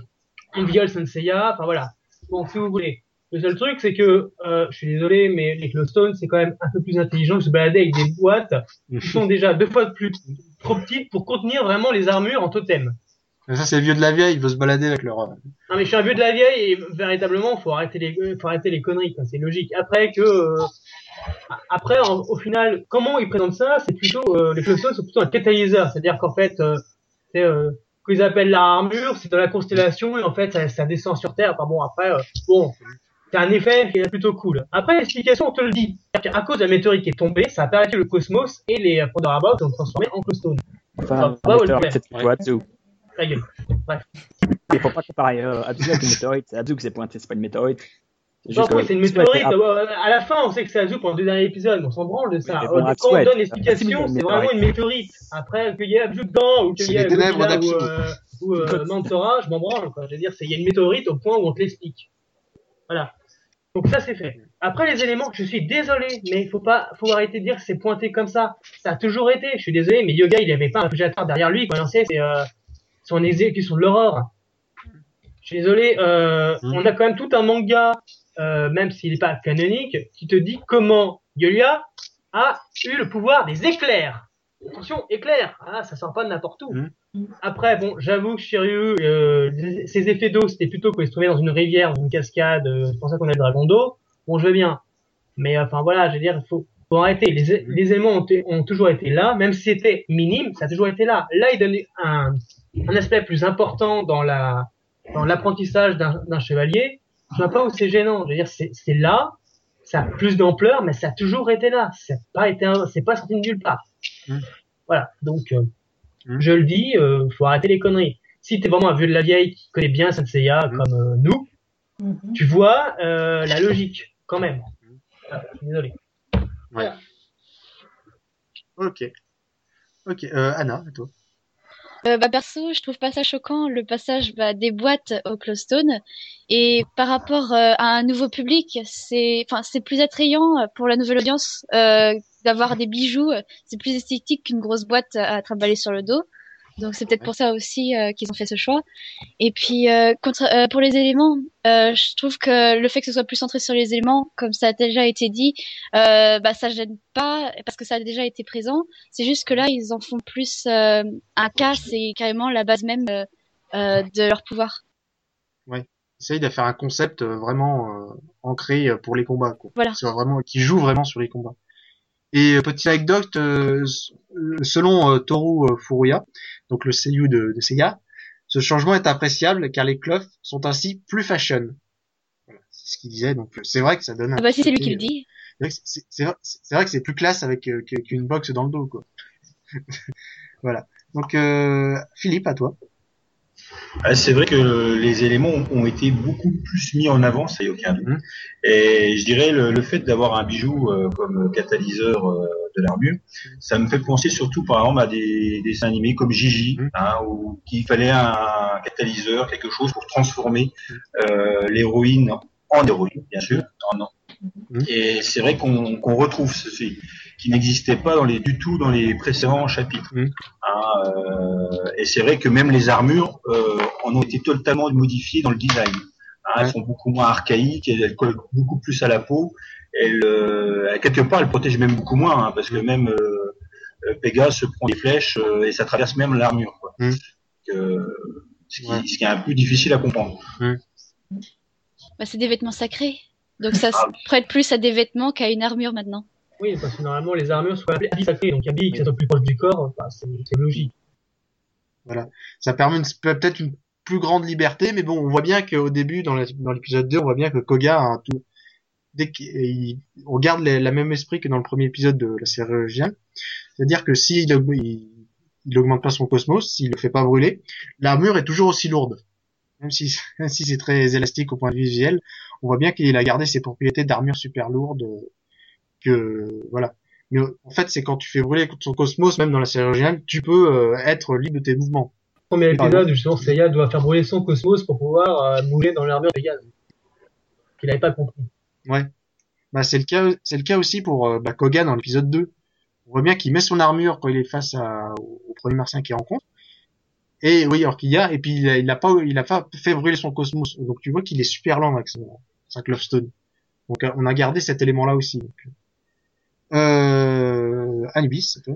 on viole Senseiya, enfin voilà. Bon, si vous voulez. Le seul truc, c'est que, euh, je suis désolé, mais les Clowstones, c'est quand même un peu plus intelligent que se balader avec des boîtes *laughs* qui sont déjà deux fois plus trop petites pour contenir vraiment les armures en totem. Ça, c'est vieux de la vieille, ils veulent se balader avec leur... euh, Non mais je suis un vieux de la vieille et véritablement faut arrêter les faut arrêter les conneries c'est logique. Après que euh, après en- au final comment ils présentent ça c'est plutôt euh, les Clowstones sont plutôt un catalyseur c'est-à-dire qu'en fait euh, c'est euh, ce qu'ils appellent la armure c'est dans la constellation et en fait ça, ça descend sur Terre. Enfin bon après euh, bon c'est un effet qui est plutôt cool. Après l'explication on te le dit qu'à cause de la météorite qui est tombée ça a perdu le cosmos et les Pandora Box ont transformé en Clowstone. Enfin, Ah, ouais, c'est gueule. Il faut pas comparer euh, avec une météorite. C'est qui s'est pointé, c'est pas une météorite. Non, oui, que c'est une météorite. Euh, À la fin, on sait que c'est pour le deux derniers épisodes, on s'en branle de ça. Oui, mais bon, quand on donne l'explication, c'est vraiment une météorite. Après, qu'il y ait Abzu dedans, ou qu'il y ait ténèbres ou, euh, ou euh, Mantora, je m'en branle. Quoi. Je veux dire, c'est- il y a une météorite au point où on te l'explique. Voilà. Donc ça, c'est fait. Après, les éléments, je suis désolé, mais il faut pas, faut arrêter de dire que c'est pointé comme ça. Ça a toujours été. Je suis désolé, mais Yoga, il avait pas un projecteur derrière lui. Quand on sait, c'est euh, son exécution de l'aurore. Je suis désolé, euh, Mhm. on a quand même tout un manga, euh, même s'il n'est pas canonique, qui te dit comment Yulia a eu le pouvoir des éclairs. Attention, éclairs, ah, ça sort pas de n'importe où. Mhm. Après, bon, j'avoue que Shiryu, euh, ses effets d'eau, c'était plutôt qu'il se trouvait dans une rivière, dans une cascade, euh, c'est pour ça qu'on a le dragon d'eau. Bon, je veux bien. Mais enfin voilà, je veux dire, il faut, faut arrêter. Les, les éléments ont, toujours été là, même si c'était minime, ça a toujours été là. Là, il donne un, un aspect plus important dans la dans l'apprentissage d'un chevalier. Je vois pas où c'est gênant. Je veux dire, c'est là, ça a plus d'ampleur, mais ça a toujours été là. C'est pas été, c'est pas sorti de nulle part. Mm. Voilà. Donc, euh, Mm. je le dis, euh, faut arrêter les conneries. Si t'es vraiment un vieux de la vieille qui connaît bien Senseiya Mm. comme euh, nous, Mhm. tu vois euh, la logique quand même. Ah, je suis désolé. Ok. Ok. Euh, Anna, et toi Euh, bah perso, je trouve pas ça choquant le passage bah, des boîtes au Clostone et par rapport euh, à un nouveau public, c'est plus attrayant pour la nouvelle audience euh, d'avoir des bijoux, c'est plus esthétique qu'une grosse boîte à trimballer sur le dos. Donc c'est peut-être Ouais. pour ça aussi euh, qu'ils ont fait ce choix. Et puis euh, contre, euh, pour les éléments, euh, je trouve que le fait que ce soit plus centré sur les éléments, comme ça a déjà été dit, euh, bah ça gêne pas parce que ça a déjà été présent. C'est juste que là ils en font plus euh, un cas, c'est carrément la base même euh, euh, de leur pouvoir. Essaye de faire un concept vraiment euh, ancré pour les combats, quoi. Voilà. Vraiment, qui joue vraiment sur les combats. Et euh, petite anecdote, euh, selon euh, Toru Furuya, donc le seiyuu de, de Seiya, ce changement est appréciable car les cloths sont ainsi plus fashion. Voilà, c'est ce qu'il disait. Donc c'est vrai que ça donne. un Ah bah si c'est lui qui le dit. C'est vrai que c'est- plus classe avec euh, qu'une box dans le dos, quoi. *laughs* voilà. Donc euh, Philippe, à toi. Ah, C'est vrai que les éléments ont- été beaucoup plus mis en avant, ça y a aucun doute. Mhm. Et je dirais le, le fait d'avoir un bijou euh, comme catalyseur euh, de l'armure, ça me fait penser surtout par exemple à des, des dessins animés comme Gigi, Mhm. hein, où qu'il fallait un catalyseur, quelque chose pour transformer euh, l'héroïne en héroïne, bien sûr. en- Mhm. Et c'est vrai qu'on qu'on retrouve ceci, qui n'existait pas dans les, du tout dans les précédents chapitres. Mhm. Hein, euh, et c'est vrai que même les armures euh, en ont été totalement modifiées dans le design. Hein, Elles sont beaucoup moins archaïques, elles, elles collent beaucoup plus à la peau. Elles, euh, quelque part, elles protègent même beaucoup moins, hein, parce que même euh, Pégase se prend des flèches euh, et ça traverse même l'armure. quoi. Que- ce, qui, Ouais. ce qui est un peu difficile à comprendre. Bah, c'est des vêtements sacrés. Donc ça se Ah. prête plus à des vêtements qu'à une armure maintenant. Oui, parce que normalement les armures sont appelées habits donc qui sont plus proches du corps, bah, c'est logique. ça permet peut-être une plus grande liberté, mais bon, on voit bien qu'au début, dans l'épisode 2, on voit bien que Koga a un tout, dès qu'il, on garde la même esprit que dans le premier épisode de la série originale. C'est-à-dire que s'il il, augmente pas son cosmos, s'il le fait pas brûler, l'armure est toujours aussi lourde. Même si, *laughs* si c'est très élastique au point de vue visuel, on voit bien qu'il a gardé ses propriétés d'armure super lourde, que, voilà. Mais en fait, c'est quand tu fais brûler son cosmos, même dans la série originale, tu peux euh, être libre de tes mouvements. Premier épisode, justement, Seiya doit faire brûler son cosmos pour pouvoir euh, mouler dans l'armure de gaz. Qu'il n'avait pas compris. Ouais. Bah, c'est le cas, c'est le cas aussi pour euh, bah, Koga dans l'épisode 2. On voit bien qu'il met son armure quand il est face à, au, premier martien qu'il rencontre. Et oui, alors qu'il y a, et puis il a, il a pas, il a pas fait brûler son cosmos. Donc tu vois qu'il est super lent avec son, sa Clovestone. Donc on a gardé cet élément-là aussi. Donc. Euh, Anubis, c'est.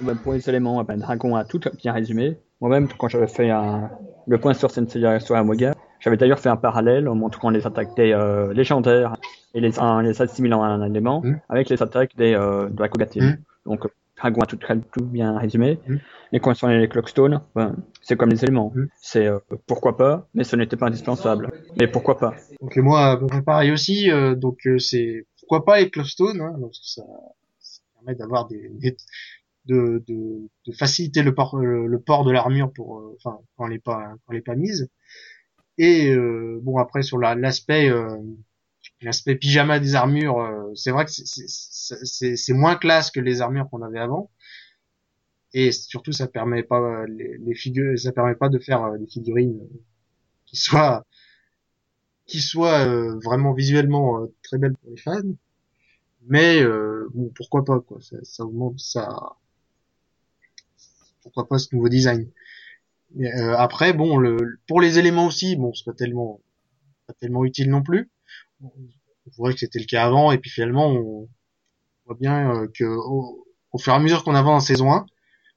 Ben, pour les éléments, ben, Dragon a tout bien résumé. Moi-même, quand j'avais fait un... le point sur Sensei sur Amoga, j'avais d'ailleurs fait un parallèle en montrant les attaques des euh, légendaires et les, en les assimilant à un élément Mm. avec les attaques des, euh, de la Kogatine. Mm. Donc, Dragon a tout, tout bien résumé. Mm. Et concernant les Clockstone, ben, c'est comme les éléments. Mm. C'est euh, pourquoi pas, mais ce n'était pas indispensable. Mais pourquoi pas Donc moi, pareil aussi. euh, donc euh, c'est pourquoi pas les Clovestone, hein, parce ça, ça permet d'avoir des, de, de, de faciliter le port, le, port de l'armure pour, euh, enfin quand elle est pas quand elle est pas mise. Et euh, bon après sur la- l'aspect euh, l'aspect pyjama des armures, euh, c'est vrai que c'est- moins classe que les armures qu'on avait avant. Et surtout ça permet pas les, les figures, ça permet pas de faire des figurines qui soient qui soit euh, vraiment visuellement euh, très belle pour les fans, mais euh, bon, pourquoi pas quoi, ça, ça augmente ça, pourquoi pas ce nouveau design. Mais, euh, après bon, le, pour les éléments aussi, bon c'est pas tellement pas tellement utile non plus. On voit que c'était le cas avant et puis finalement on voit bien euh, que au, au fur et à mesure qu'on avance en saison 1,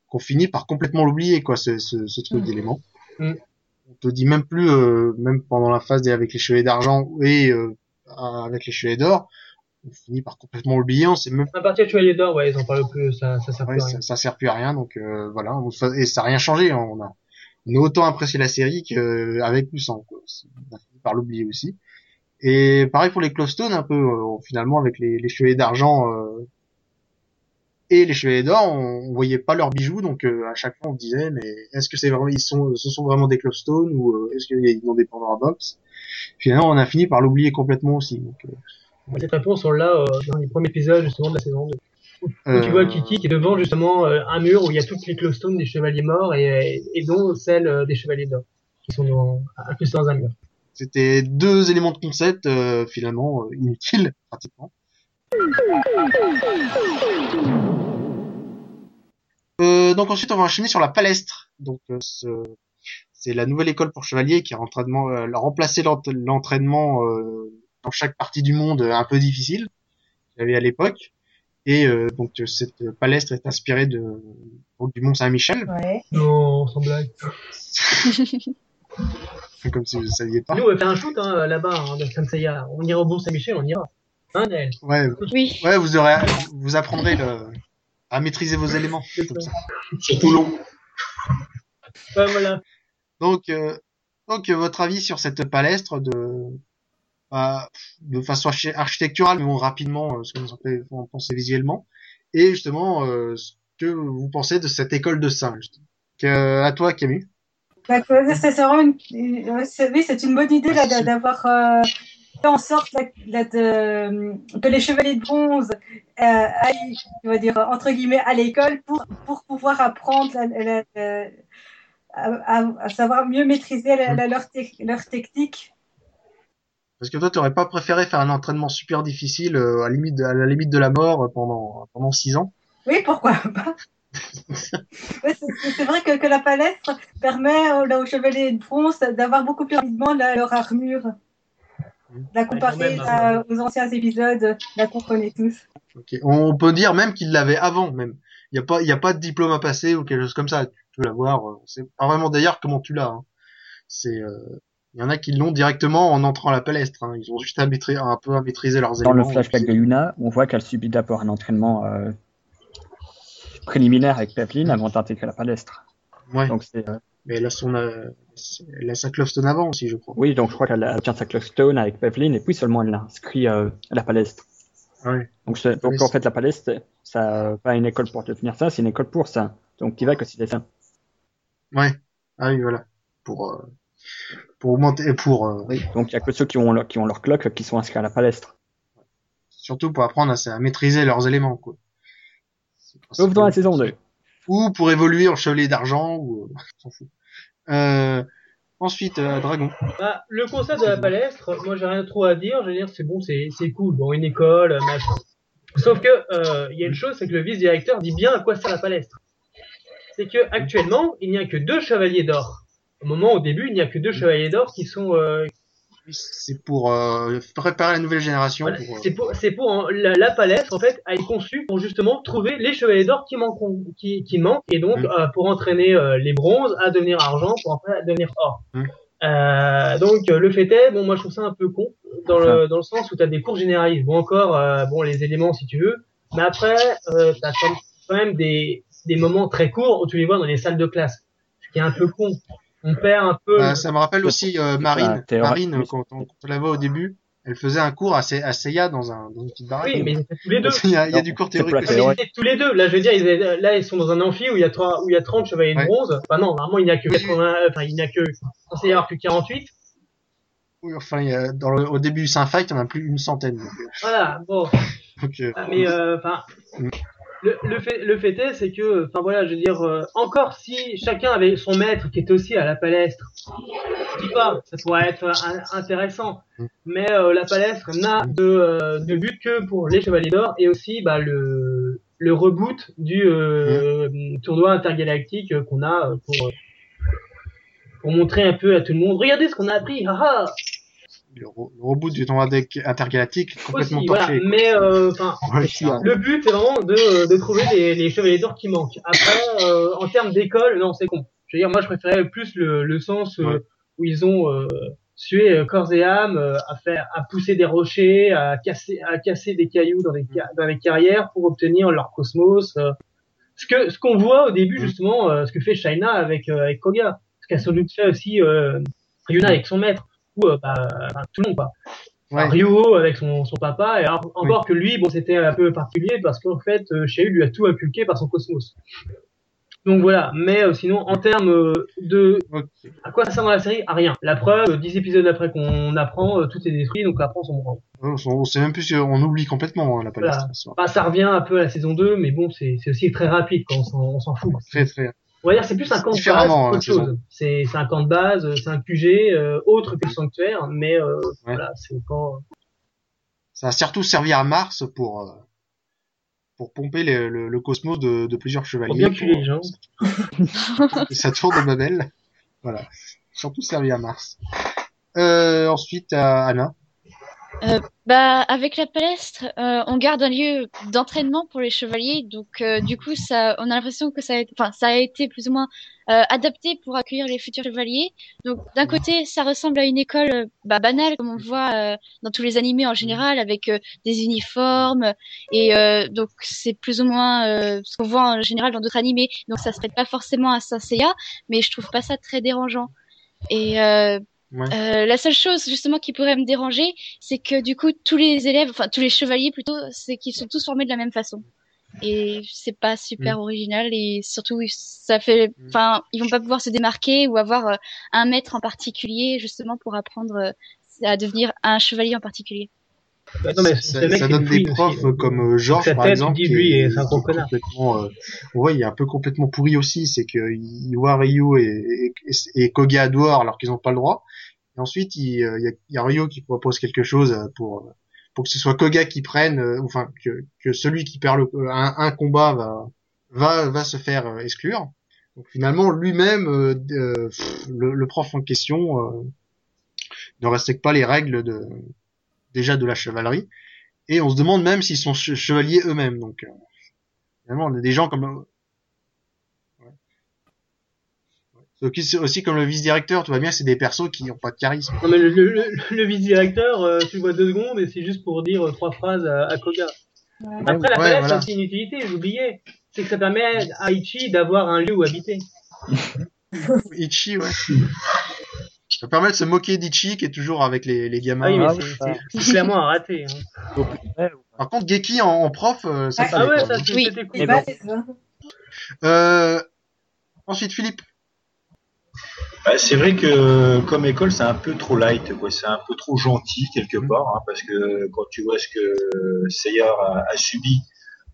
qu'on finit par complètement l'oublier, quoi, ce, ce, ce truc Mm. d'élément. Mm. On te dit même plus, euh, même pendant la phase avec les chevaliers d'argent et euh, avec les chevaliers d'or, on finit par complètement l'oublier. On sait même À partir de Chevalier d'Or, ouais, ils en parlent plus, ça, ça sert Ouais, plus à rien. ça sert plus à rien, donc euh, voilà. On Et ça n'a rien changé. hein. On a, on a autant apprécié la série qu'avec ou sans. Quoi. On a fini par l'oublier aussi. Et pareil pour les Clovestone, un peu euh, finalement avec les, les chevaliers d'argent euh, et les chevaliers d'or, on, on voyait pas leurs bijoux, donc euh, à chaque fois on se disait mais est-ce que c'est vraiment ils sont ce sont vraiment des Clovestone ou euh, est-ce qu'ils ont des Pandora Box? Finalement, on a fini par l'oublier complètement aussi. Donc, euh, Cette réponse, on l'a euh, dans les premiers épisodes justement de la saison 2. Où euh, tu vois Kiki qui est devant justement euh, un mur où il y a toutes les clostones des chevaliers morts et, et dont celles euh, des chevaliers d'or qui sont dans, dans un mur. C'était deux éléments de concept euh, finalement euh, inutiles pratiquement. Euh, donc ensuite on va enchaîner sur la palestre. Donc euh, ce- c'est la nouvelle école pour chevaliers qui a entraînement, euh, a remplacé l'ent- l'entraînement euh, dans chaque partie du monde euh, un peu difficile qu'il y avait à l'époque. Et euh, donc euh, cette palestre est inspirée de donc, du Mont Saint-Michel, Ouais. Non, sans blague. *laughs* comme si vous ne saviez pas. Nous, on va faire un shoot hein, là-bas, hein, de. On ira au Bon Saint-Michel, on ira. Hein, Naël Ouais, Oui. ouais, vous aurez, vous apprendrez le, à maîtriser vos éléments. comme ça. Surtout. Ouais, voilà. Donc, euh, donc euh, votre avis sur cette palestre de, bah, de façon archi- architecturale, mais bon, rapidement, euh, ce que vous en pensez- vous en pensez visuellement, et justement euh, ce que vous pensez de cette école de Saint. justement. Que, à toi, Camille. Bah, c'est vraiment une, oui, c'est une bonne idée là d'a- d'avoir euh, en sorte de- que les chevaliers de bronze euh, aillent, on va dire entre guillemets, à l'école pour pour pouvoir apprendre la- à, savoir mieux maîtriser leur, leur technique. Parce que toi, tu pas préféré faire un entraînement super difficile euh, à, limite, à la limite de la mort euh, pendant pendant six ans? Oui, pourquoi pas? *laughs* C'est- vrai que, que la palestre permet aux, aux chevaliers de bronze d'avoir beaucoup plus rapidement leur armure. La comparer là, aux anciens épisodes, là qu'on connaît tous. Ok. On peut dire même qu'il l'avait avant, même. Il y a pas, il y a pas de diplôme à passer ou quelque chose comme ça. Tu peux l'avoir. euh, C'est pas vraiment d'ailleurs comment tu l'as. hein. C'est, euh, il y en a qui l'ont directement en entrant à la palestre. hein. Ils ont juste à maîtriser, un peu à maîtriser leurs Dans le éléments. flashback et de puis- Yuna, on voit qu'elle subit d'abord un entraînement euh, préliminaire avec Pevlin avant d'intégrer la palestre. Ouais. Donc c'est euh, Mais elle a son, euh, elle a sa avant aussi, je crois. oui, donc je crois qu'elle a- elle tient sa Clockstone avec Pevlin et puis seulement elle l'inscrit euh, à la palestre. Ouais. Donc, donc en fait la palestre, ça pas une école pour devenir ça, c'est une école pour ça. Donc tu vas que si t'es ça. Ouais. Ah oui, voilà. Pour, euh, pour augmenter, pour, euh, Oui. Donc il y a que ceux qui ont leur, qui ont leur clock qui sont inscrits à la palestre. surtout pour apprendre à, à maîtriser leurs éléments, quoi. Sauf dans la saison 2. Ou pour évoluer en chevalier d'argent, ou, euh, s'en fout. Euh, ensuite, euh, Dragon. Bah, le concept de la palestre, moi j'ai rien trop à dire. Je veux dire, c'est bon, c'est c'est cool. Bon, une école, machin. Sauf que il y a une chose, c'est que le vice-directeur dit bien à quoi sert la palestre. C'est que actuellement, il n'y a que deux chevaliers d'or. Au moment au début, il n'y a que deux chevaliers d'or qui sont. C'est pour euh, préparer la nouvelle génération. voilà, pour, euh, c'est pour, c'est pour en- la, la palestre en fait a été conçue pour justement trouver les chevaliers d'or qui manquent, qui, qui manquent, et donc Mm. euh, pour entraîner euh, les bronzes à devenir argent, pour après devenir or. Mm. Euh, donc euh, le fait est, bon moi je trouve ça un peu con dans le dans le sens où tu as des cours généralistes. Bon encore, euh, bon les éléments si tu veux, mais après euh, t'as quand quand même des des moments très courts où tu les vois dans les salles de classe, ce qui est un peu con. On perd un peu. Bah, ça me rappelle aussi euh, Marine. Ah, t'es- Marine, quand on, quand on la voit au début, elle faisait un cours à, Se- à Seiya dans, un, dans une petite baraque. oui, mais ils étaient tous les deux. *laughs* il y a, il y a du cours théorique aussi. Ils étaient tous les deux. Là, je veux dire, ils étaient- là, ils sont dans un amphi où il y a trois, où il y a 30 chevaliers de Ouais. bronze. Enfin, non, normalement, il n'y a que 80, enfin, il n'y a que, censé y avoir que 48. Oui, enfin, il y a- dans le- au début du Saint-Fight, on a plus une centaine. Donc, Voilà, bon. *laughs* donc, euh, Ah, Mais, euh, enfin, Mm. Le, fait, est, c'est que, enfin, voilà, je veux dire, euh, encore si chacun avait son maître qui était aussi à la palestre, je dis pas, ça pourrait être euh, intéressant. Mais euh, la palestre n'a de, but que pour les chevaliers d'or et aussi, bah, le, reboot du tournoi intergalactique qu'on a pour, pour montrer un peu à tout le monde. Regardez ce qu'on a appris, haha le, reboot du tournoi deck intergalactique complètement Aussi, voilà. Mais euh, Ouais, le but c'est vraiment de, de trouver les, les chevaliers d'or qui manquent. Après, euh, en termes d'école, non, c'est con. Je veux dire, moi, je préférais plus le, le sens euh, Ouais. où ils ont euh, sué euh, corps et âme euh, à faire, à pousser des rochers, à casser, à casser des cailloux dans les dans les carrières pour obtenir leur cosmos. euh. Ce que ce qu'on voit au début justement, euh, ce que fait Shaina avec euh, avec Koga, ce qu'a sans doute fait aussi euh, Ryuna avec son maître euh, bah, enfin, tout le monde quoi. Ouais. Ryuho avec son, son papa, et alors, encore que lui, bon, c'était un peu particulier parce qu'en fait, euh, Sheu lui a tout inculqué par son cosmos. Donc voilà, mais euh, sinon, en termes euh, de à quoi ça sert dans la série, à rien. La preuve, euh, 10 épisodes après qu'on apprend, tout est détruit, donc après on s'en branle. On, sait même plus, on oublie complètement hein, la. Voilà. soir. Bah, ça revient un peu à la saison 2, mais bon, c'est aussi très rapide s'en- on s'en fout. Très très. On va dire c'est plus un camp de base qu'autre hein, saison. chose. C'est un camp de base, euh, c'est un QG euh, autre que le sanctuaire, mais euh, voilà, c'est quand Ça a surtout servi à Mars pour euh, pour pomper le, le, le cosmos de, de plusieurs chevaliers. pour bien culer les gens. *laughs* Ça tourne de Babel. Voilà. Surtout servi à Mars. Euh, ensuite, à Anna. Bah, avec la palestre, euh, on garde un lieu d'entraînement pour les chevaliers, donc euh, du coup, ça, on a l'impression que ça a, été, ça a été plus ou moins euh, adapté pour accueillir les futurs chevaliers. Donc, d'un côté, ça ressemble à une école euh, bah, banale, comme on voit euh, dans tous les animés en général, avec euh, des uniformes, et euh, donc c'est plus ou moins euh, ce qu'on voit en général dans d'autres animés. Donc, ça se prête pas forcément à Saint Seiya, mais je trouve pas ça très dérangeant. Et euh, Ouais. euh, la seule chose justement qui pourrait me déranger, c'est que du coup tous les élèves, enfin tous les chevaliers plutôt, c'est qu'ils sont tous formés de la même façon. Et c'est pas super original et surtout ça fait, enfin ils vont pas pouvoir se démarquer ou avoir euh, un maître en particulier justement pour apprendre euh, à devenir un chevalier en particulier. Bah, non, mais ça, ça donne des profs aussi, hein. comme euh, Georges par exemple. lui, est- c'est un complètement, euh, ouais, il est un peu complètement pourri aussi. C'est que il voit Ryu et, et, et Koga dehors alors qu'ils n'ont pas le droit. Et ensuite, il, euh, y, a, y a Ryu qui propose quelque chose euh, pour pour que ce soit Koga qui prenne, euh, enfin que, que celui qui perd le, un, un combat va va va se faire euh, exclure. Donc finalement, lui-même, euh, euh, le, le prof en question euh, ne respecte pas les règles de déjà de la chevalerie. Et on se demande même s'ils sont che- chevaliers eux-mêmes. Donc euh, finalement, on a des gens comme ouais. Ouais. C'est aussi- c'est comme le vice-directeur, tu vois bien, c'est des persos qui n'ont pas de charisme. Non mais le, le, le, le vice-directeur, euh, tu le vois deux secondes et c'est juste pour dire euh, trois phrases à, à Koga. Ouais. Après la Ouais, palette voilà. a aussi une utilité, j'oubliais, c'est que ça permet à Ichi d'avoir un lieu où habiter. Ichi, ouais. *laughs* Ça permet de se moquer d'Ichi qui est toujours avec les, les gamins. Ah oui, mais Ah c'est- c'est c'est clairement un raté. Hein. Par contre, Geki en, en prof, euh, ça, Ah, ça Ah ouais, ça Oui. c'était cool. Et bah, c'est ça. Euh, ensuite, Philippe. Bah, c'est vrai que comme école, c'est un peu trop light, quoi. C'est un peu trop gentil quelque part, hein, parce que quand tu vois ce que Seiya a, a subi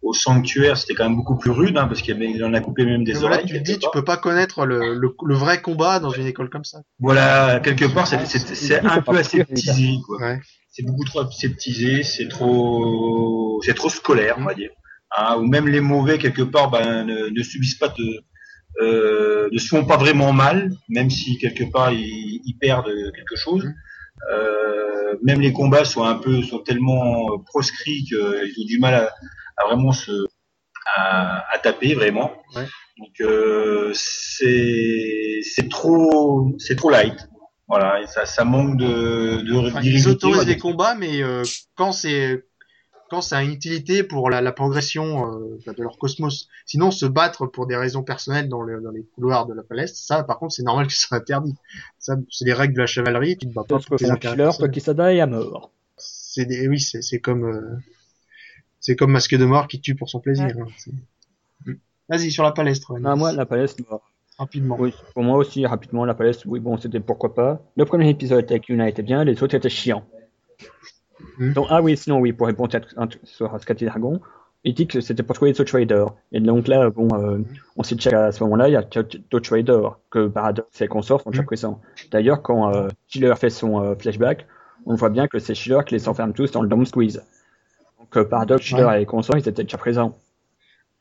au sanctuaire, c'était quand même beaucoup plus rude, hein, parce qu'il y avait- il en a coupé même des voilà, oreilles. tu dis, tu part. peux pas connaître le, le, le vrai combat dans une école comme ça. Voilà, quelque part, c'est c'est- c'est Il faut un peu aseptisé, quoi. Ouais. C'est beaucoup trop aseptisé, c'est trop, c'est trop scolaire, on va dire. Hein, ou même les mauvais quelque part, ben, ne, ne subissent pas de, euh, ne se font pas vraiment mal, même si quelque part ils, ils perdent quelque chose. Mhm. Euh, même les combats sont un peu, sont tellement proscrits qu'ils ont du mal à, à vraiment se, à, à taper vraiment. Ouais. Donc euh, c'est, c'est trop, c'est trop light. Voilà, et ça, ça manque de, de Enfin, ils on autorisent dire. combats, mais euh, quand c'est quand ça a une utilité pour la, la progression euh, de leur cosmos. Sinon, se battre pour des raisons personnelles dans, le, dans les couloirs de la palestre, ça, par contre, c'est normal que ce soit interdit. Ça, c'est les règles de la chevalerie. Tu te bats pas pour que tes intérêts killer, à mort. C'est des, oui, c'est c'est comme euh, c'est comme masque de mort qui tue pour son plaisir. hein. Mm. Vas-y sur la palestre. Ah, moi, la palestre, bah, rapidement. oui, pour moi aussi, rapidement, la palestre, oui, bon, c'était pourquoi pas. Le premier épisode avec Yuna était bien, les autres étaient chiants. Donc, ah oui, sinon, oui, pour répondre à, sur Scotty Dragon, il dit que c'était pour trouver les autres traders. Et donc là, bon, euh, on s'est check à ce moment-là, il y a d'autres traders que Paradox et Consort sont déjà présents. D'ailleurs, quand euh, Schiller fait son euh, flashback, on voit bien que c'est Schiller qui les enferme tous dans le Dome Squeeze. Donc, Paradox, Schiller et Consort, ils étaient déjà présents.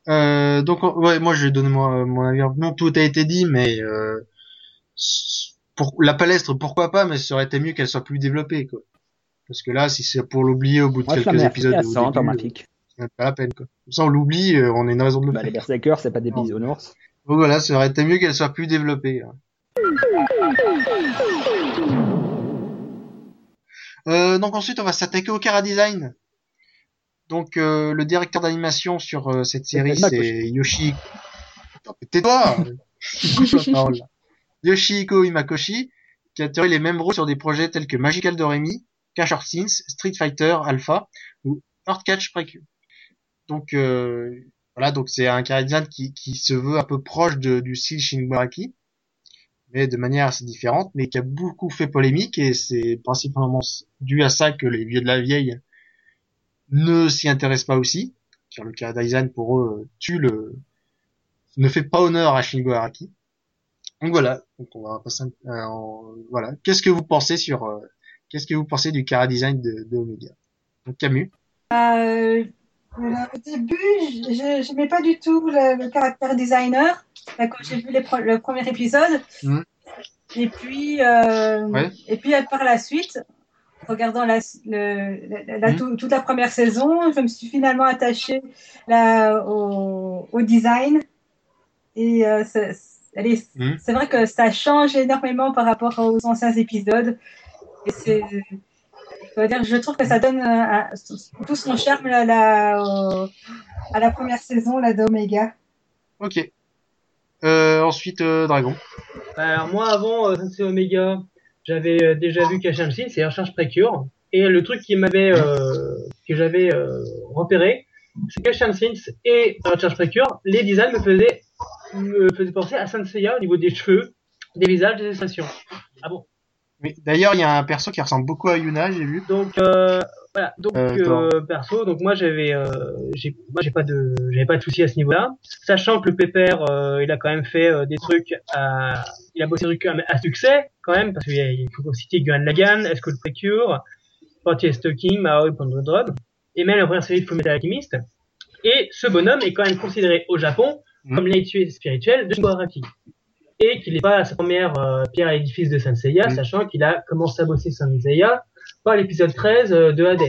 Euh, donc ouais, moi je vais donner mon, mon avis. Non, tout a été dit, mais euh, pour la palestre, pourquoi pas, mais ça aurait été mieux qu'elle soit plus développée, quoi. Parce que là, si c'est pour l'oublier au bout de Moi, quelques épisodes, à au 100 dans ma début, fiche. c'est pas la peine, quoi. Comme ça, on l'oublie, euh, on a une raison de le Bah, faire. les Berserkers, c'est pas des bisounours. Donc voilà, ça aurait été mieux qu'elle soit plus développée. hein. Euh, donc ensuite, on va s'attaquer au Kara Design. Donc euh, le directeur d'animation sur euh, cette série, c'est Yoshi. Tais-toi là. *laughs* Yoshihiko Imakoshi, qui a tiré les mêmes rôles sur des projets tels que Magical Doremi, Cash or Sins, Street Fighter Alpha ou Earth Catch Precure. Donc euh, voilà, donc c'est un Design qui, qui se veut un peu proche de, du style Shinbaraki, mais de manière assez différente, mais qui a beaucoup fait polémique et c'est principalement dû à ça que les vieux de la vieille ne s'y intéressent pas aussi, car le Kara Design pour eux tue le ne fait pas honneur à Shingo Araki. Donc voilà, donc on va passer un- euh, voilà. Qu'est-ce que vous pensez sur euh, qu'est-ce que vous pensez du Kara Design de, de Omega? Donc Camus. Euh, voilà, au début, je n'aimais pas du tout le, le caractère designer là, quand j'ai vu les pro- le premier épisode. Mhm. Et puis, euh, Ouais. et puis euh, par la suite, regardant la, le, la- la- tout- toute la première saison, je me suis finalement attachée là, au, au design. Et euh, c'est allez, Mhm. c'est vrai que ça change énormément par rapport aux anciens épisodes. Et c'est, je, veux dire, je trouve que ça donne euh, un- tout son charme là, là, au- à la première saison là, d'Omega. Ok. Euh, ensuite euh, Dragon. Alors moi avant euh, Sensei Omega, j'avais euh, déjà vu Kashan Shin, c'est Recharge Precure. Et le truc qui m'avait euh, que j'avais euh, repéré, c'est que Sins et Recharge Precure, les designs me faisaient me faisaient penser à Senseiya au niveau des cheveux, des visages, des expressions. Ah bon? Oui. D'ailleurs, il y a un perso qui ressemble beaucoup à Yuna, j'ai vu. Donc euh, voilà, donc Euh, euh, perso, donc moi j'avais, euh, j'ai, moi j'ai pas de, j'avais pas de soucis à ce niveau-là, sachant que le pépère, euh, il a quand même fait euh, des trucs, à, il a bossé des trucs à, succès quand même, parce qu'il il faut citer Guan Lagan, Escort Precure, Portier Stocking, Maori Pandrodrome, et même la première série de Fullmetal Alchemist. Et ce bonhomme est quand même considéré au Japon Mhm. comme l'héritier spirituel de Shingo Araki. Et qu'il n'est pas à sa première euh, pierre à l'édifice de Senseiya, Mhm. sachant qu'il a commencé à bosser Senseiya par l'épisode 13 euh, de Hades.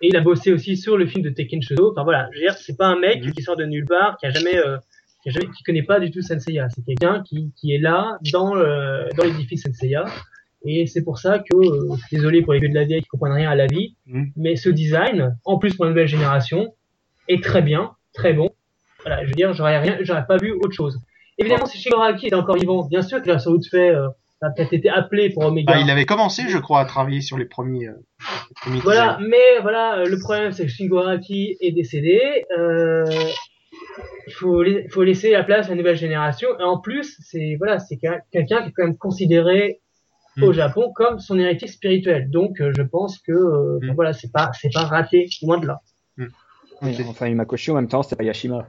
Et il a bossé aussi sur le film de Tekken Shodo. Enfin voilà, je veux dire, c'est pas un mec Mhm. qui sort de nulle part, qui a jamais, euh, qui a jamais, qui connaît pas du tout Senseiya. C'est quelqu'un qui, qui est là dans le, dans l'édifice Senseiya. Et c'est pour ça que, euh, désolé pour les vieux de la vieille qui comprennent rien à la vie, Mhm. mais ce design, en plus pour la nouvelle génération, est très bien, très bon. Voilà, je veux dire, j'aurais rien, j'aurais pas vu autre chose. Évidemment, si Shingo Araki était encore vivant, bien sûr qu'il a sans doute fait, euh, a peut-être été appelé pour Omega. Bah, il avait commencé, je crois, à travailler sur les premiers. euh, les premiers Voilà, designs. mais voilà, le problème c'est que Shingo Araki est décédé. Euh, il faut, la- faut laisser la place à la nouvelle génération. Et en plus, c'est voilà, c'est quel- quelqu'un qui est quand même considéré Mm. au Japon comme son héritier spirituel. Donc, euh, je pense que euh, enfin, Mm. voilà, c'est pas c'est pas raté, loin de là. Oui, Ok. Enfin, Imakoshi, en même temps, c'est pas Yashima.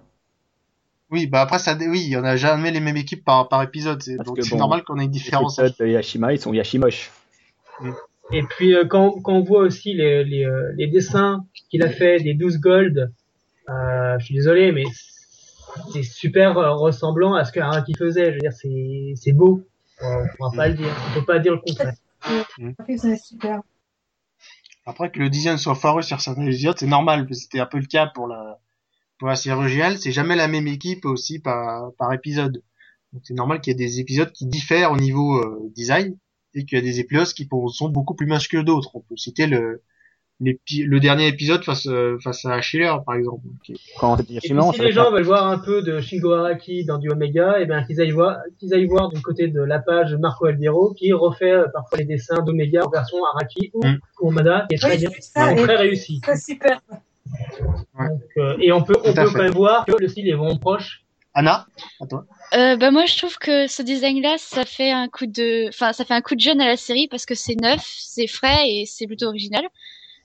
Oui, bah après ça, oui, on a jamais les mêmes équipes par par épisode, c'est- donc c'est bon, normal qu'on ait une Les différence. épisodes de Yashima, ils sont Yashimosh. Et puis euh, quand, quand on voit aussi les, les, euh, les dessins qu'il a fait des 12 gold, euh, je suis désolé, mais c'est super ressemblant à ce que Araki faisait. Je veux dire, c'est c'est beau. Euh, on va pas le dire. On peut pas dire le contraire. Après, c'est super. Après que le design soit foireux sur certains épisodes, c'est normal, c'était un peu le cas pour la pour la série originale, c'est jamais la même équipe aussi par par épisode. Donc c'est normal qu'il y ait des épisodes qui diffèrent au niveau euh, design et qu'il y a des épisodes qui pour- sont beaucoup plus minces que d'autres. On peut citer le l'épi- le dernier épisode face euh, face à Schiller par exemple. Quand c'était Et puis, Yashima, on si les gens pas. veulent voir un peu de Shingo Araki dans du Omega, et bien qu'ils aillent voir, qu'ils aillent voir du côté de la page Marco Aldiero qui refait euh, parfois les dessins d'Omega en version Araki ou Mm. Kurumada qui est très Oui, bien, j'ai vu ça, très réussi. c'est super. Donc, euh, et on peut, on peut fait. quand même voir que le style est vraiment proche. Anna, à toi. Euh, bah moi je trouve que ce design-là, ça fait un coup de, enfin ça fait un coup de jeune à la série parce que c'est neuf, c'est frais et c'est plutôt original.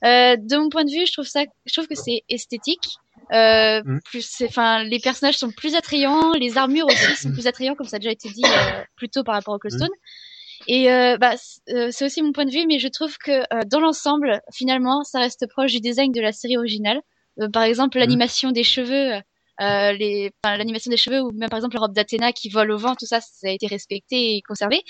Euh, de mon point de vue, je trouve ça, je trouve que c'est esthétique. Euh, Mhm. plus, c'est- enfin les personnages sont plus attrayants, les armures aussi sont *coughs* plus attrayantes comme ça a déjà été dit euh, plus tôt par rapport au Clostone. Et euh, bah euh, c'est aussi mon point de vue, mais je trouve que euh, dans l'ensemble, finalement, ça reste proche du design de la série originale. Euh, par exemple, l'animation des cheveux. Euh, les, enfin, l'animation des cheveux ou même par exemple la robe d'Athéna qui vole au vent, tout ça, ça a été respecté et conservé.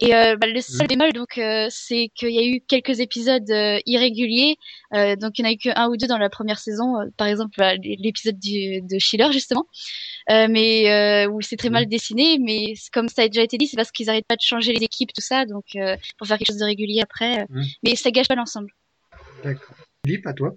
Et euh, bah, le seul Mhm. bémol, donc, euh, c'est qu'il y a eu quelques épisodes euh, irréguliers. Donc, il n'y en a eu que un ou deux dans la première saison. par exemple, bah, l'épisode de Schiller, justement. Mais où c'est très mal dessiné. Mais comme ça a déjà été dit, c'est parce qu'ils n'arrêtent pas de changer les équipes, tout ça. Donc, pour faire quelque chose de régulier après. Mhm. Mais ça gâche pas l'ensemble. D'accord. Philippe, à toi.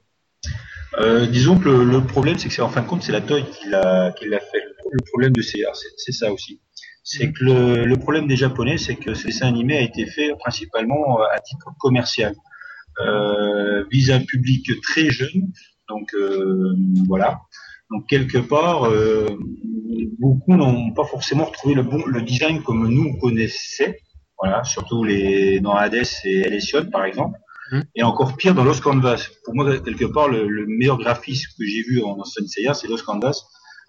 Euh, disons que le, le problème, c'est que c'est en fin de compte, c'est la Toei qui l'a qui l'a fait. Le problème de CR, c'est c'est ça aussi. C'est que le, le problème des Japonais, c'est que ce dessin animé a été fait principalement euh, à titre commercial, euh, vise un public très jeune. Donc euh, voilà. Donc quelque part, euh, beaucoup n'ont pas forcément retrouvé le bon le design comme nous on connaissait. Voilà, surtout les dans Hades et Elysion par exemple. Mhm. Et encore pire dans Lost Canvas. Pour moi, quelque part, le, le meilleur graphisme que j'ai vu en Senseiya, c'est Lost Canvas.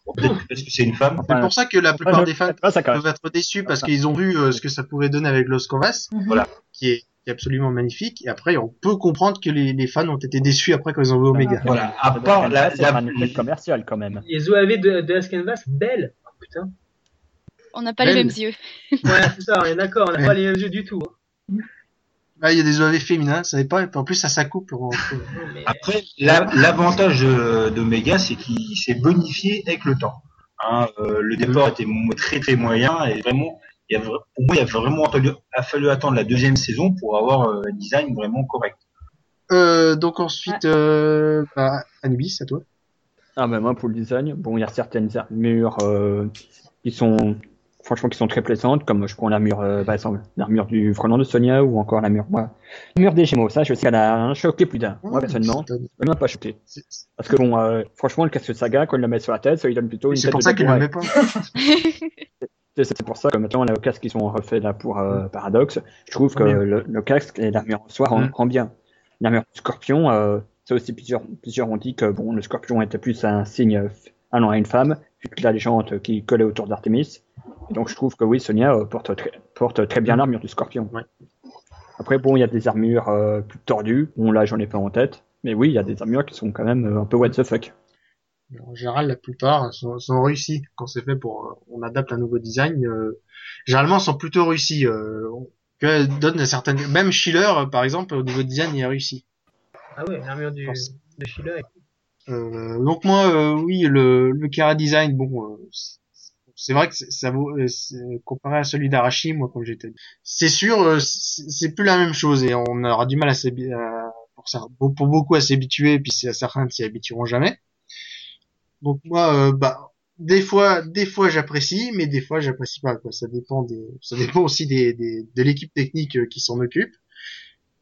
Bon, Peut-être parce que c'est une femme. C'est pour ça que la plupart je- des fans ça même. peuvent être déçus parce qu'ils ont vu euh, ce que ça pouvait donner avec Los Canvas, Mhm. Voilà. qui est, qui est absolument magnifique. Et après, on peut comprendre que les, les fans ont été déçus après quand ils ont vu Omega. Voilà. À part la, c'est la, un effet commercial quand même. Les OAV de, de Last Canvas, belles. Oh, putain. On n'a pas Belle. les mêmes yeux. Ouais, c'est ça, on est d'accord, on n'a pas les mêmes yeux du tout. hein. Ah, il y a des OAV féminins, ça savait pas. En plus, ça s'accouple. *laughs* mais- Après, la- l'avantage de- d'Omega, c'est qu'il s'est bonifié avec le temps. Hein, euh, le départ était très très moyen et vraiment, il y a, vra- pour moi, il a vraiment fallu, a fallu attendre la deuxième saison pour avoir euh, un design vraiment correct. Euh, donc ensuite, euh, bah, Anubis, à toi. Ah ben moi pour le design, bon il y a certaines armures euh, qui sont franchement qui sont très plaisantes, comme je prends l'armure euh, par exemple l'armure du frelon de Sonia ou encore l'armure moi l'armure des Gémeaux. Ça je sais qu'elle a choqué plus d'un. Moi personnellement, C'est- elle m'a pas choqué. c'est- Parce que bon euh, franchement le casque de saga quand il le met sur la tête, ça lui donne plutôt une C'est tête pour de ça qu'il le met pas. C'est c'est pour ça que maintenant le casque qu'ils ont refait là pour euh, Paradox, je trouve que le, le casque et l'armure en soi rend, Mm. rend bien. L'armure du Scorpion, euh, ça aussi plusieurs plusieurs ont dit que bon le Scorpion était plus un signe allant à une femme, vu que la légende qui collait autour d'Artemis. Et donc je trouve que oui Sonia euh, porte très porte très bien l'armure du Scorpion. Ouais. Après bon il y a des armures euh, plus tordues, bon là j'en ai pas en tête, mais oui il y a des armures qui sont quand même euh, un peu what the fuck. En général, la plupart sont, sont réussis quand c'est fait pour. euh, on adapte un nouveau design. euh, généralement, sont plutôt réussis. Euh, que donne certaines. Même Schiller, par exemple, au niveau design, il est réussi. Ah ouais, l'armure du, de Sheila. Euh, donc moi, euh, oui, le, le Kara design, bon, euh, c'est- vrai que ça vaut, euh, comparé à celui d'Arashi, moi, comme j'étais, c'est sûr, euh, c'est plus la même chose et on aura du mal à s'habi- à- pour, ça, pour beaucoup à s'habituer, puis c'est certains ne s'y habitueront jamais. Donc moi, euh, bah, des fois, des fois j'apprécie, mais des fois j'apprécie pas. Quoi. Ça dépend des, ça dépend aussi des, des de l'équipe technique euh, qui s'en occupe.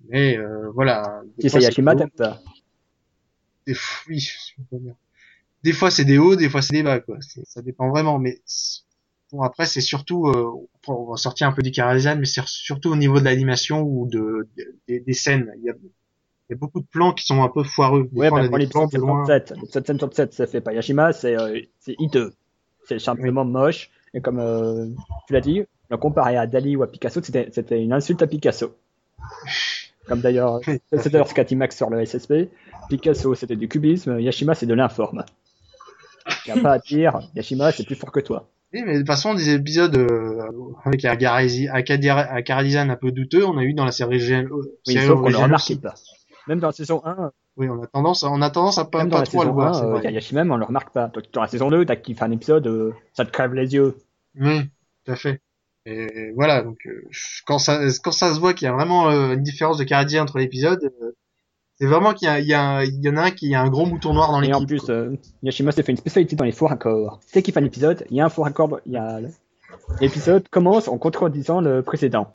Mais euh, voilà. Des Si fois, Yashima t'aimes. Des, oui, Des fois c'est des hauts, des fois c'est des bas, quoi. Ça dépend vraiment, mais bon après c'est surtout, euh, on va sortir un peu du Karazhan, mais c'est surtout au niveau de l'animation ou de, de- des, des scènes. Il y, a, il y a beaucoup de plans qui sont un peu foireux. Des Ouais, fois, bah, on a des plans l'épisode de loin. 77, l'épisode 77, c'est fait par Yashima, c'est euh, hideux. C'est simplement moche. Et comme euh, tu l'as dit, le comparer à Dali ou à Picasso, c'était c'était une insulte à Picasso. Comme d'ailleurs, c'est d'ailleurs ce qu'a dit Max sur le SSP. Picasso, c'était du cubisme, Yashima, c'est de l'informe. A pas à dire, Yashima, c'est plus fort que toi. Oui, mais de toute façon, des épisodes euh, avec Garasi- un peu douteux, on a eu dans la série, euh, Oui, sauf qu'on aussi. pas. Même dans la saison 1, Oui, on a tendance, à- on a tendance à pas, pas la trop à le saison voir. 1, c'est euh, Yashima, on le remarque pas. Dans la saison 2, t'as fait un épisode, euh, ça te crève les yeux. Oui, tout à fait. Et voilà, donc euh, quand ça quand ça se voit qu'il y a vraiment euh, une différence de Karadien entre l'épisode, euh, c'est vraiment qu'il y a il y, a un- il y en a un qui a un gros mouton noir dans Et en l'équipe. plus, euh, Yashima s'est fait une spécialité dans les faux raccords. C'est qu'il fait un épisode, il y a un faux raccord, il y a l'épisode commence en contredisant le précédent.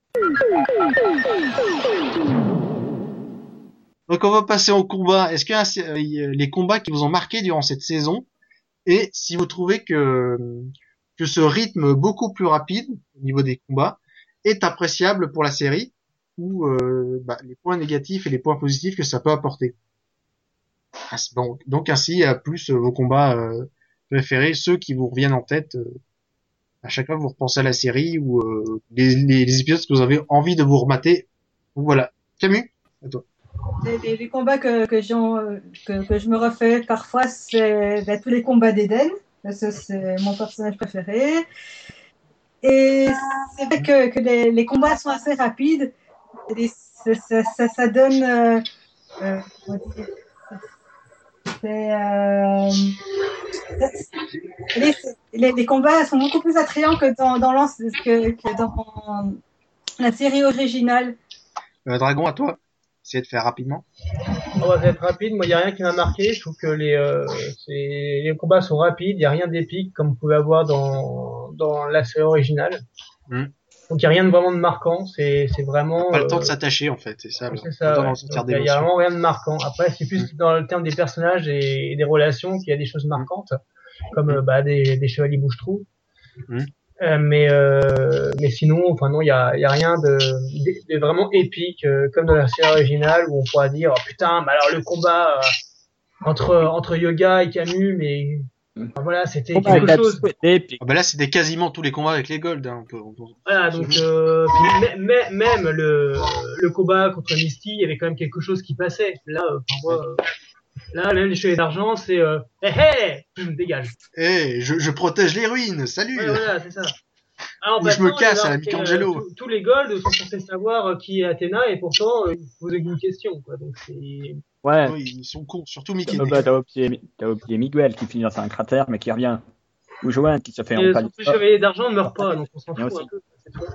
Donc on va passer au combat. Est-ce que euh, y a les combats qui vous ont marqué durant cette saison? Et si vous trouvez que que ce rythme beaucoup plus rapide au niveau des combats est appréciable pour la série? Ou euh, bah, les points négatifs et les points positifs que ça peut apporter. Ah. Donc ainsi, à plus euh, vos combats euh, préférés, ceux qui vous reviennent en tête à chaque fois vous repensez à la série ou euh, les, les, les épisodes que vous avez envie de vous remater. Voilà. Camus, à toi. Les, les- combats que, que, que, que je me refais parfois, c'est ben, tous les combats d'Eden. c'est mon personnage préféré. Et c'est vrai que, les combats sont assez rapides. Ça, ça, ça, ça donne. euh, euh, euh, les, les, les combats sont beaucoup plus attrayants que dans, dans, l'an- que, que dans la série originale. Euh, Dragon, à toi. Essayez de faire rapidement. On va être rapide. Moi, il y a rien qui m'a marqué. Je trouve que les, euh, c'est- les combats sont rapides. Il y a rien d'épique comme vous pouvez avoir dans, dans la série originale. Hmm. Donc, il y a rien de vraiment de marquant. C'est, c'est vraiment. Pas le temps euh, de s'attacher, en fait. C'est ça. C'est ça. Il y a- vraiment rien de marquant. Après, c'est plus dans le terme des personnages et, et des relations qu'il y a des choses marquantes, comme euh, bah, des, des chevaliers bouche-trou. Mm. Euh, mais euh, mais sinon, enfin non, il y a, y a rien de, de, de vraiment épique euh, comme dans la série originale où on pourra dire oh, putain, mais alors le combat euh, entre entre Yoga et Camus, mais enfin, voilà, c'était quelque chose. Ah bah là, c'était quasiment tous les combats avec les Gold. Hein. On peut, on peut- Voilà, donc euh, puis même le, le combat contre Misty, il y avait quand même quelque chose qui passait. Là, euh, enfin, moi, euh, là même les chevaliers d'argent, c'est euh, hé hé, je me dégage. Eh, je, je protège les ruines. Salut. Ouais, voilà, c'est ça. Alors, Ou je me casse à la Michelangelo. euh, tous- les Golds sont censés savoir euh, qui est Athéna et pourtant euh, ils posent une question. Quoi. Donc c'est Ouais. Ils sont cons, surtout Mickey. Bah, t'as oublié, Miguel qui finit dans un cratère mais qui revient. Ou Joanne qui se fait Et en les chevaliers d'argent ne meurent pas, donc on s'en fout aussi. un peu.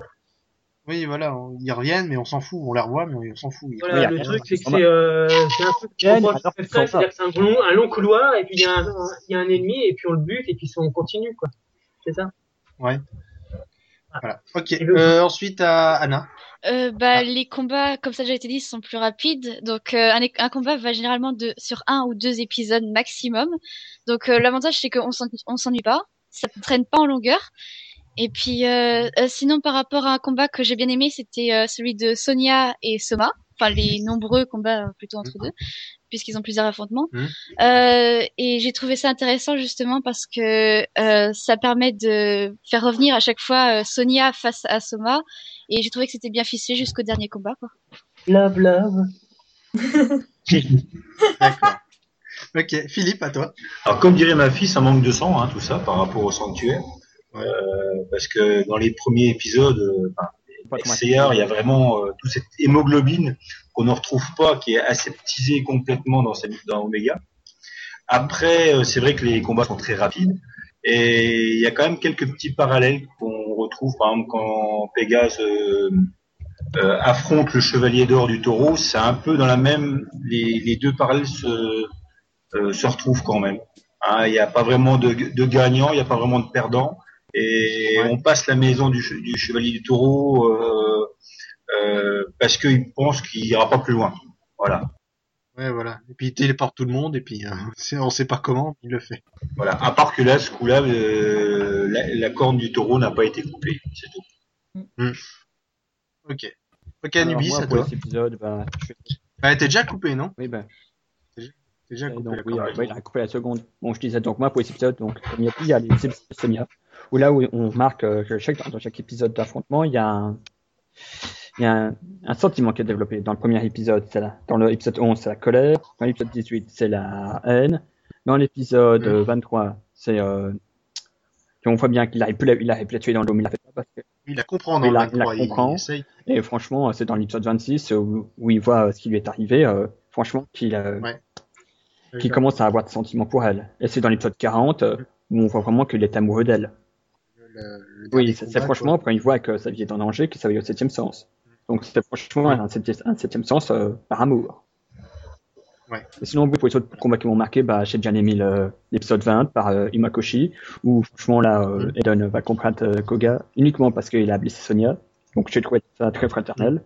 Oui, voilà, ils reviennent, mais on s'en fout. On les revoit, mais on s'en fout. Voilà, Oui, le truc, c'est que euh, un c'est-à-dire que c'est un long, un long couloir, et puis il y, a un, un- il y a un ennemi, et puis on le bute, et puis on continue, quoi. C'est ça? Voilà. Ok. Et le- Euh, ensuite, à Anna. Euh, bah, les combats, comme ça a déjà été dit, sont plus rapides. Donc, euh, un, un combat va généralement de, sur un ou deux épisodes maximum. Donc, euh, l'avantage, c'est qu'on s'ennuie- on s'ennuie pas. Ça ne traîne pas en longueur. Et puis, euh, euh, sinon, par rapport à un combat que j'ai bien aimé, c'était euh, celui de Sonia et Soma. Enfin, les nombreux combats plutôt entre deux, puisqu'ils ont plusieurs affrontements. Mhm. Euh, et j'ai trouvé ça intéressant justement parce que euh, ça permet de faire revenir à chaque fois euh, Sonia face à Soma. Et j'ai trouvé que c'était bien ficelé jusqu'au dernier combat. Quoi. Love, love. *laughs* D'accord. ok. Philippe, à toi. Alors, comme dirait ma fille, ça manque de sang, hein, tout ça, par rapport au sanctuaire. Euh, parce que dans les premiers épisodes, euh, enfin, il y a vraiment euh, toute cette hémoglobine qu'on ne retrouve pas, qui est aseptisée complètement dans, cette- dans Omega. Après, c'est vrai que les combats sont très rapides. Et il y a quand même quelques petits parallèles qu'on retrouve, par exemple, quand Pégase affronte le chevalier d'or du taureau, c'est un peu dans la même. Les, les deux parallèles se, se retrouvent quand même. Hein, Il n'y a pas vraiment de, de gagnant, il n'y a pas vraiment de perdant. Et Ouais. on passe la maison du, che- du chevalier du taureau euh, euh, parce qu'il pense qu'il ira pas plus loin. Voilà. Ouais, voilà. Et puis il téléporte tout le monde, et puis euh, *laughs* on sait pas comment, il le fait. Voilà. À part que là, ce coup-là, euh, la, la corne du taureau n'a pas été coupée. C'est tout. Ok. Ok, Alors, Anubis, moi, à pour toi. cet épisode, bah, je... Bah, t'es déjà coupé, non? Oui, bah, T'es déjà coupé. donc, oui, euh, ouais, il a coupé la seconde. Bon, je disais donc moi pour cet épisode, donc comme il y a, il y a les où là où on marque euh, que chaque, dans chaque épisode d'affrontement, il y a un, il y a un, un sentiment qui est développé. Dans le premier épisode, c'est la, dans l'épisode 11, c'est la colère. Dans l'épisode 18, c'est la haine. Dans l'épisode Mhm. euh, 23, c'est euh, on voit bien qu'il arrive plus, la- il arrive plus à tuer dans l'eau, mais il l'a fait pas parce que Il la comprend Il la- 23, il la comprend. essaye. et franchement, c'est dans l'épisode 26 où, où il voit euh, ce qui lui est arrivé. euh, franchement, qu'il euh, Ouais. commence à avoir des sentiments pour elle. Et c'est dans l'épisode 40 euh, où on voit vraiment qu'il est amoureux d'elle. Le- le Oui, c'est franchement quand il voit que sa vie est en danger, qu'il s'aveille au septième sens. Donc c'est franchement un septième, un septième sens euh, par amour. Ouais. Et sinon, pour les autres combats qui m'ont marqué, bah, j'ai bien aimé l'épisode 20 par euh, Imakoshi, où franchement là, euh, Mm. Eden va comprendre euh, Koga uniquement parce qu'il a blessé Sonia. Donc j'ai trouvé ça très fraternel.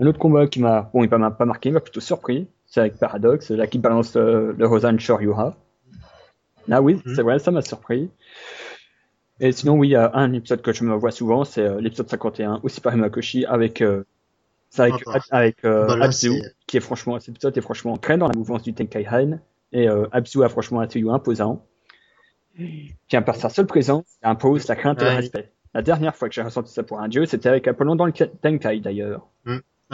Un autre combat qui m'a, bon, il m'a pas marqué, m'a plutôt surpris, c'est avec Paradox, là qui balance le Rosan Shoryuha. Là oui, Mm. c'est vrai, ça m'a surpris. Et sinon, oui, il y a un épisode que je me vois souvent, c'est euh, l'épisode 51, aussi par Himakoshi, avec, euh, avec, Ah, bah. avec euh, Bah, là, Abzu, c'est- qui est franchement, cet épisode est franchement très dans la mouvance du Tenkaihan, et euh, Abzu a franchement un tuyau imposant, qui par sa seule présence impose la crainte et Ouais. le respect. La dernière fois que j'ai ressenti ça pour un dieu, c'était avec Apollon dans le Tenkai d'ailleurs.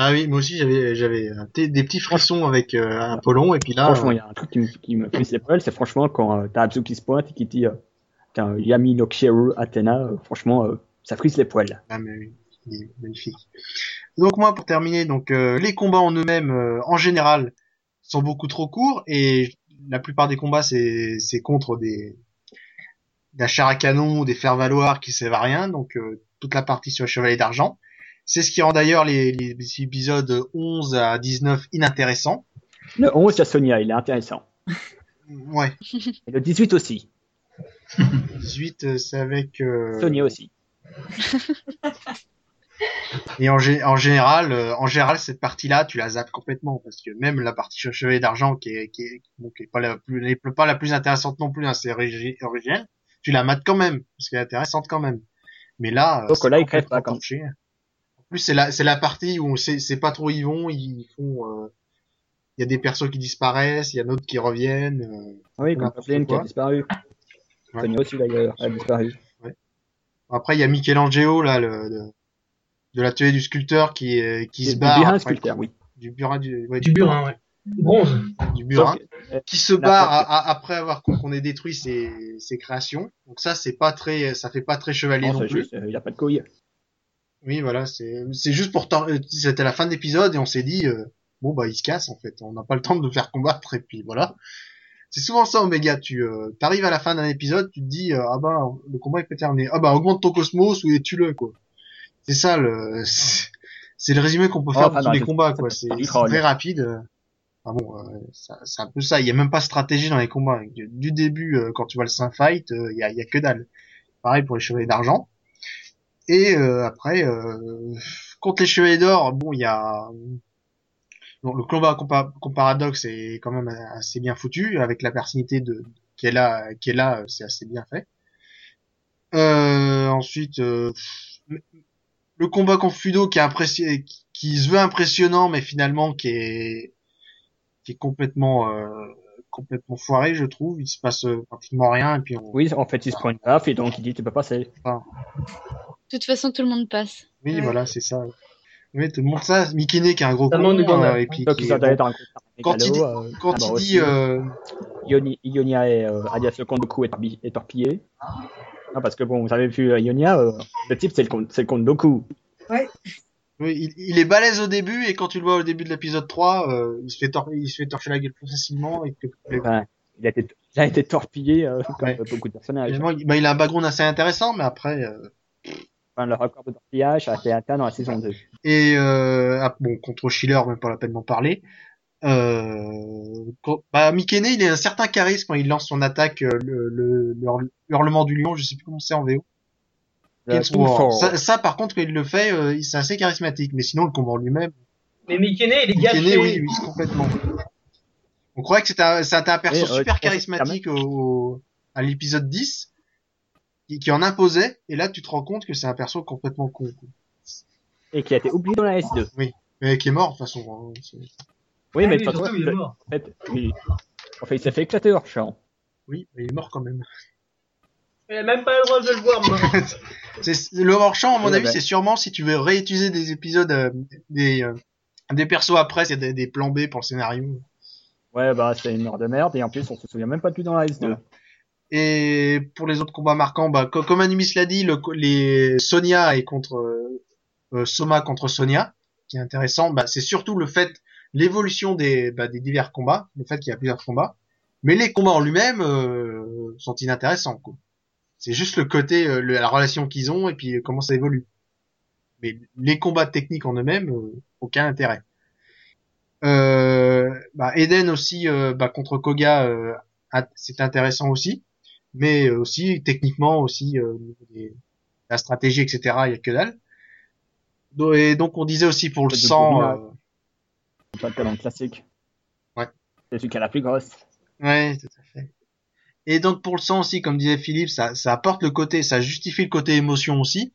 Ah oui, moi aussi j'avais des petits frissons avec euh, Apollon et puis là franchement, euh, il y a un truc qui me, qui me les c'est franchement quand euh, t'as Abzu qui se pointe et qui dit putain, Yami no Kieru Athena, euh, franchement, euh, ça frise les poils. Ah mais oui, il est magnifique. Donc moi pour terminer, donc euh, les combats en eux-mêmes en général sont beaucoup trop courts et la plupart des combats c'est contre des des chars à canon ou des faire valoir qui servent à rien donc euh, toute la partie sur le chevalier d'argent. C'est ce qui rend d'ailleurs les, les épisodes 11 à 19 inintéressants. Le 11, il y a Sonia, il est intéressant. Ouais. Et le 18 aussi. 18 euh, c'est avec euh, Sonia aussi. Et en, gé- en général, euh, en général, cette partie-là, tu la zappes complètement parce que même la partie che- chevalier d'argent, qui est, qui est, bon, qui est pas la plus, n'est pas la plus intéressante non plus, hein, c'est origi- originel, tu la mates quand même parce qu'elle est intéressante quand même. Mais là, euh, Donc là, il crève complètement pas, quand. En plus, c'est la, c'est la partie où on sait, c'est pas trop ils vont, ils font, euh, il y a des persos qui disparaissent, il y a d'autres qui reviennent. euh. Oui, comme Kathleen qui a disparu. Aussi d'ailleurs, a disparu. Après, il y a Michelangelo là, le, de, de l'atelier du sculpteur qui, est- qui se Du barre. Birin après, sculpteur, oui. Du burin du, ouais, Du burin, ouais. Bronze. du burin. Que, euh, qui se barre partie- a- a- après avoir qu'on ait détruit ses, ses créations. Donc ça, c'est pas très, ça fait pas très chevalier non, non, c'est plus. juste, euh, il a pas de couilles. Oui, voilà, c'est, c'est juste pour, euh, c'était la fin de l'épisode et on s'est dit, euh, bon bah il se casse en fait, on n'a pas le temps de le faire combattre et puis voilà. C'est souvent ça Omega, tu euh, t'arrives à la fin d'un épisode, tu te dis euh, ah bah le combat est pas terminé, ah bah augmente ton cosmos ou tue-le quoi. C'est ça le, c'est le résumé qu'on peut Oh, faire enfin, de tous les combats quoi. C'est très rapide. euh. Ah bon, euh, c'est un peu ça. Il y a même pas de stratégie dans les combats. Du début, euh, quand tu vois le Saint Fight, euh, il y, a, y a que dalle. Pareil pour les chevaliers d'argent. Et euh, après, euh, contre les chevaliers d'or, bon, il y a bon, le combat compa comparadoxe est quand même assez bien foutu avec la personnalité de qui est là, qui est là, c'est assez bien fait. Euh, ensuite, euh, le combat contre Fudo qui est se veut impressionnant, mais finalement qui est qui est complètement euh, complètement foiré, je trouve. Il se passe euh, pratiquement rien et puis on... Oui, en fait, il se prend une baffe et donc il dit tu peux passer. De toute façon, tout le monde passe. oui, Ouais. voilà, c'est ça. Oui, tout le monde ça. Mikene qui est un gros con, de euh, et hein. puis qui est- concert quand il dit, euh, quand ah bah il aussi, dit euh, Ioni- Ionia et euh, alias le Doku est, torbi- est torpillé. Non, parce que bon, vous avez vu euh, Ionia, euh, le type c'est le comte, c'est le Doku. oui, il, il est balèze au début et quand tu le vois au début de l'épisode 3, euh, il se fait tor- il se fait torcher la gueule plus facilement et que il a été, il a été torpillé euh, comme Ouais. euh, beaucoup de personnages. Bah, il a un background assez intéressant, mais après, euh, Enfin, le record de torpillage a été atteint dans la saison 2. et euh, ah, bon, contre Schiller, même pas la peine d'en parler. Euh, bah, Mikene, il a un certain charisme quand il lance son attaque, euh, le, le, le hurle- hurlement du lion, je sais plus comment c'est en VO. Ça, ça, par contre, quand il le fait, euh, c'est assez charismatique, mais sinon, le combat en lui-même, Mais Mikene, il est gâché. Mikene, oui, oui, complètement. On croyait que c'était un, c'était un perso Oui, super charismatique au, à l'épisode 10, qui, qui en imposait, et là, tu te rends compte que c'est un perso complètement con. quoi. Et qui a été oublié dans la S2. Mais qui est mort, de toute façon. hein, Oui, Ah mais oui, de toute façon, il est mort. en fait, il, en fait, il s'est fait éclater hors champ. Oui, mais il est mort quand même. Il a même pas le droit de le voir, moi. *laughs* C'est le hors-champ, à mon Oui, avis, c'est sûrement si tu veux réutiliser des épisodes, euh, des, euh, des persos après, c'est des, des plans B pour le scénario. Ouais, bah, c'est une heure de merde, et en plus, on se souvient même pas du tout dans la S2. Et pour les autres combats marquants, bah, co- comme Animis l'a dit, le, les Sonia est contre euh, euh, Soma contre Sonia, qui est intéressant. Bah, c'est surtout le fait, l'évolution des, bah, des divers combats, le fait qu'il y a plusieurs combats. Mais les combats en lui-même euh, sont inintéressants. C'est juste le côté, euh, la relation qu'ils ont et puis euh, comment ça évolue. Mais les combats techniques en eux-mêmes, euh, aucun intérêt. Euh, bah, Eden aussi euh, bah, contre Koga, euh, c'est intéressant aussi, mais aussi techniquement aussi euh, des- la stratégie etc. Il y a que dalle. Et donc on disait aussi pour le sang, euh, C'est pas le talent classique. Ouais. C'est celui qui a la plus grosse. Ouais, tout à fait. Et donc pour le sang aussi, comme disait Philippe, ça, ça apporte le côté, ça justifie le côté émotion aussi.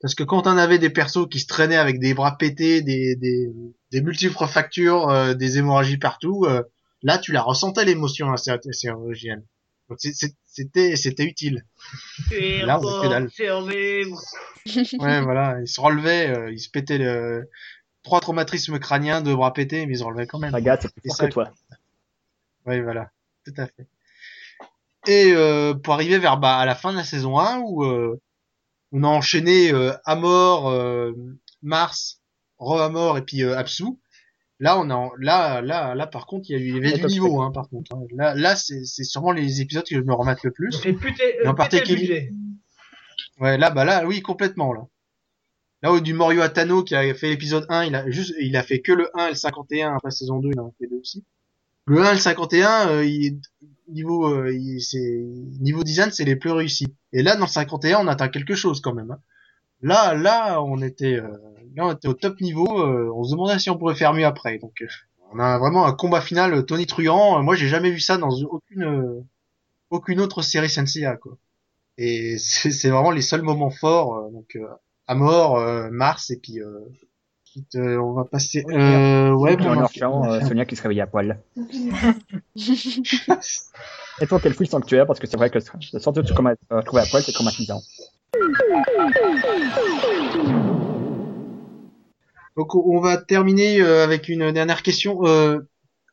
Parce que quand on avait des persos qui se traînaient avec des bras pétés, des, des, des multiples fractures, euh, des hémorragies partout, euh, là tu la ressentais l'émotion à cette chirurgienne. Donc c'est- c'est- c'était c'était utile. Là, on que dalle. Ouais, voilà, ils se relevaient, euh, ils se pétaient le... trois traumatismes crâniens, deux bras pétés, mais ils se relevaient quand même. Agathe, c'est plus ça. que toi. Oui, voilà, tout à fait. Et euh, pour arriver vers bah, à la fin de la saison 1 où euh, on a enchaîné euh, Amor, euh, Mars, Rohamor et puis euh, Apsu. Là on a là là là par contre il y a eu il y avait Ouais, du top niveau hein, par contre. hein. Là là c'est c'est sûrement les épisodes que je me remette le plus. On fait puter, Et en euh, le particulier-. Ouais, là, bah là, oui, complètement, là. Là, où du Morio Atano qui a fait l'épisode 1, il a juste, il a fait que le 1 et le 51, après saison 2, il en a fait deux aussi. Le 1 et le 51, euh, il, niveau, euh, il- c'est, niveau design, c'est les plus réussis. Et là, dans le 51, on atteint quelque chose, quand même, hein. Là, là, on était, euh, là, on était au top niveau, euh, on se demandait si on pourrait faire mieux après. Donc, euh, on a vraiment un combat final euh, Tony Truant. Moi, j'ai jamais vu ça dans aucune, euh, aucune autre série Senseiya, quoi. Et c'est c'est vraiment les seuls moments forts. euh, donc euh, Amor, euh, Mars et puis euh, quitte, euh, on va passer. Euh, ouais, bon, en chant, on a euh, Sonia qui se réveille à poil. *laughs* Et toi, qu'elle fouille le sanctuaire, parce que c'est vrai que le sortir de se à poil, c'est traumatisant. Donc on va terminer euh, avec une dernière question euh,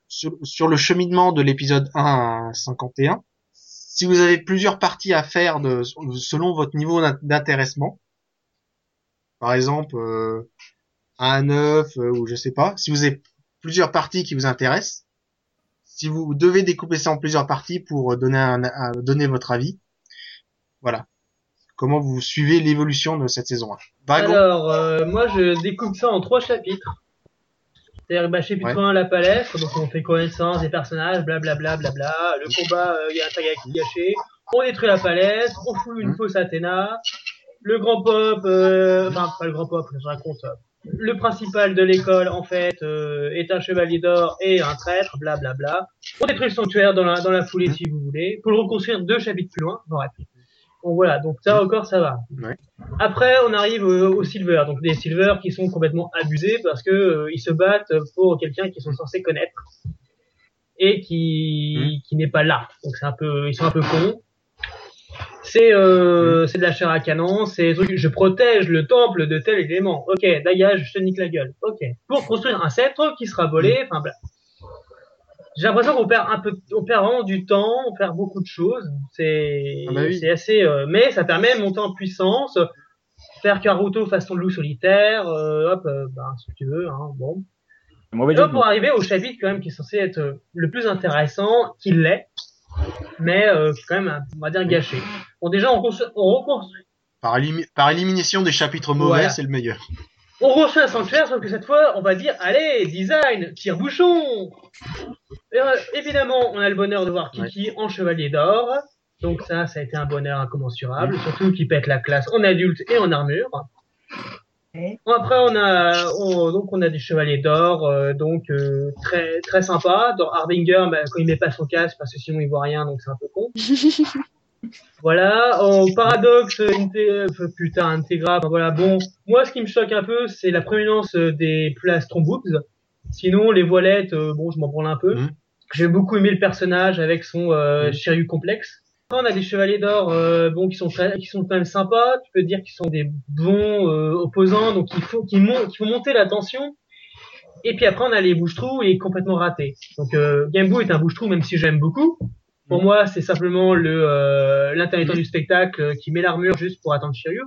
sur, le cheminement de l'épisode 1 à 51. Si vous avez plusieurs parties à faire selon votre niveau d'in- d'intéressement, par exemple euh, 1 à 9 euh, ou je sais pas, si vous avez plusieurs parties qui vous intéressent, si vous devez découper ça en plusieurs parties pour donner donner votre avis, voilà. Comment vous suivez l'évolution de cette saison 1 Alors, euh, moi, je découpe ça en trois chapitres. C'est-à-dire, bah, chapitre Ouais. 1, la palestre, donc on fait connaissance des personnages, blablabla, blabla. Le combat, euh, il y a un Tagaki gâché. On détruit la palestre, on fout une Mhm. fausse Athéna. Le grand pop, euh, enfin, pas le grand pop, je raconte. euh, Le principal de l'école, en fait, euh, est un chevalier d'or et un traître, blablabla. On détruit le sanctuaire dans la, dans la foulée, si vous voulez, pour le reconstruire deux chapitres plus loin. Bref. Donc voilà, donc ça encore, ça va. Ouais. Après, on arrive au, au silver, donc des silver qui sont complètement abusés parce que euh, ils se battent pour quelqu'un qu'ils sont censés connaître et qui qui n'est pas là. Donc c'est un peu, ils sont un peu cons. C'est euh, c'est de la chair à canon, c'est je protège le temple de tel élément. Ok, dégage, je te nique la gueule. Ok, pour construire un sceptre qui sera volé. Enfin, bla. J'ai l'impression qu'on perd un peu, on perd vraiment du temps, on perd beaucoup de choses. C'est, Ah bah oui. c'est assez, euh, mais ça permet de monter en puissance, faire qu'Aruto fasse son loup solitaire, euh, hop, euh, ben, si tu veux, hein, bon. Et de pour arriver au chapitre quand même qui est censé être euh, le plus intéressant, qu'il l'est, mais euh, quand même, on va dire, gâché. Bon, déjà, on, on reconstruit, Par, élimi- par élimination des chapitres mauvais, Voilà. c'est le meilleur. On reçoit un sanctuaire, sauf que cette fois, on va dire, allez, design, tire-bouchon Et, euh, Évidemment, on a le bonheur de voir Kiki en chevalier d'or, donc ça, ça a été un bonheur incommensurable, surtout qu'il pète la classe en adulte et en armure. Après, on a, on- donc on a des chevaliers d'or, euh, donc euh, très très sympa. Dans Harbinger, bah, quand il met pas son casque, parce que sinon il voit rien, donc c'est un peu con. *laughs* Voilà, en paradoxe, inté- euh, putain, Integra, voilà, bon, moi ce qui me choque un peu, c'est la prééminence euh, des plastron boobs. Sinon, les voilettes, euh, bon, je m'en branle un peu. Mhm. J'ai beaucoup aimé le personnage avec son euh. Shiryu complexe. Après, on a des chevaliers d'or, euh, bon, qui sont très, qui sont quand même sympas. Tu peux dire qu'ils sont des bons euh, opposants, donc il faut, qu'ils mon- monter la tension. Et puis après, on a les bouche-trous et complètement ratés. Donc, euh, est un bouche-trou, même si j'aime beaucoup. Pour Mhm. moi, c'est simplement le euh, l'intermittent du spectacle euh, qui met l'armure juste pour attendre Shiryu.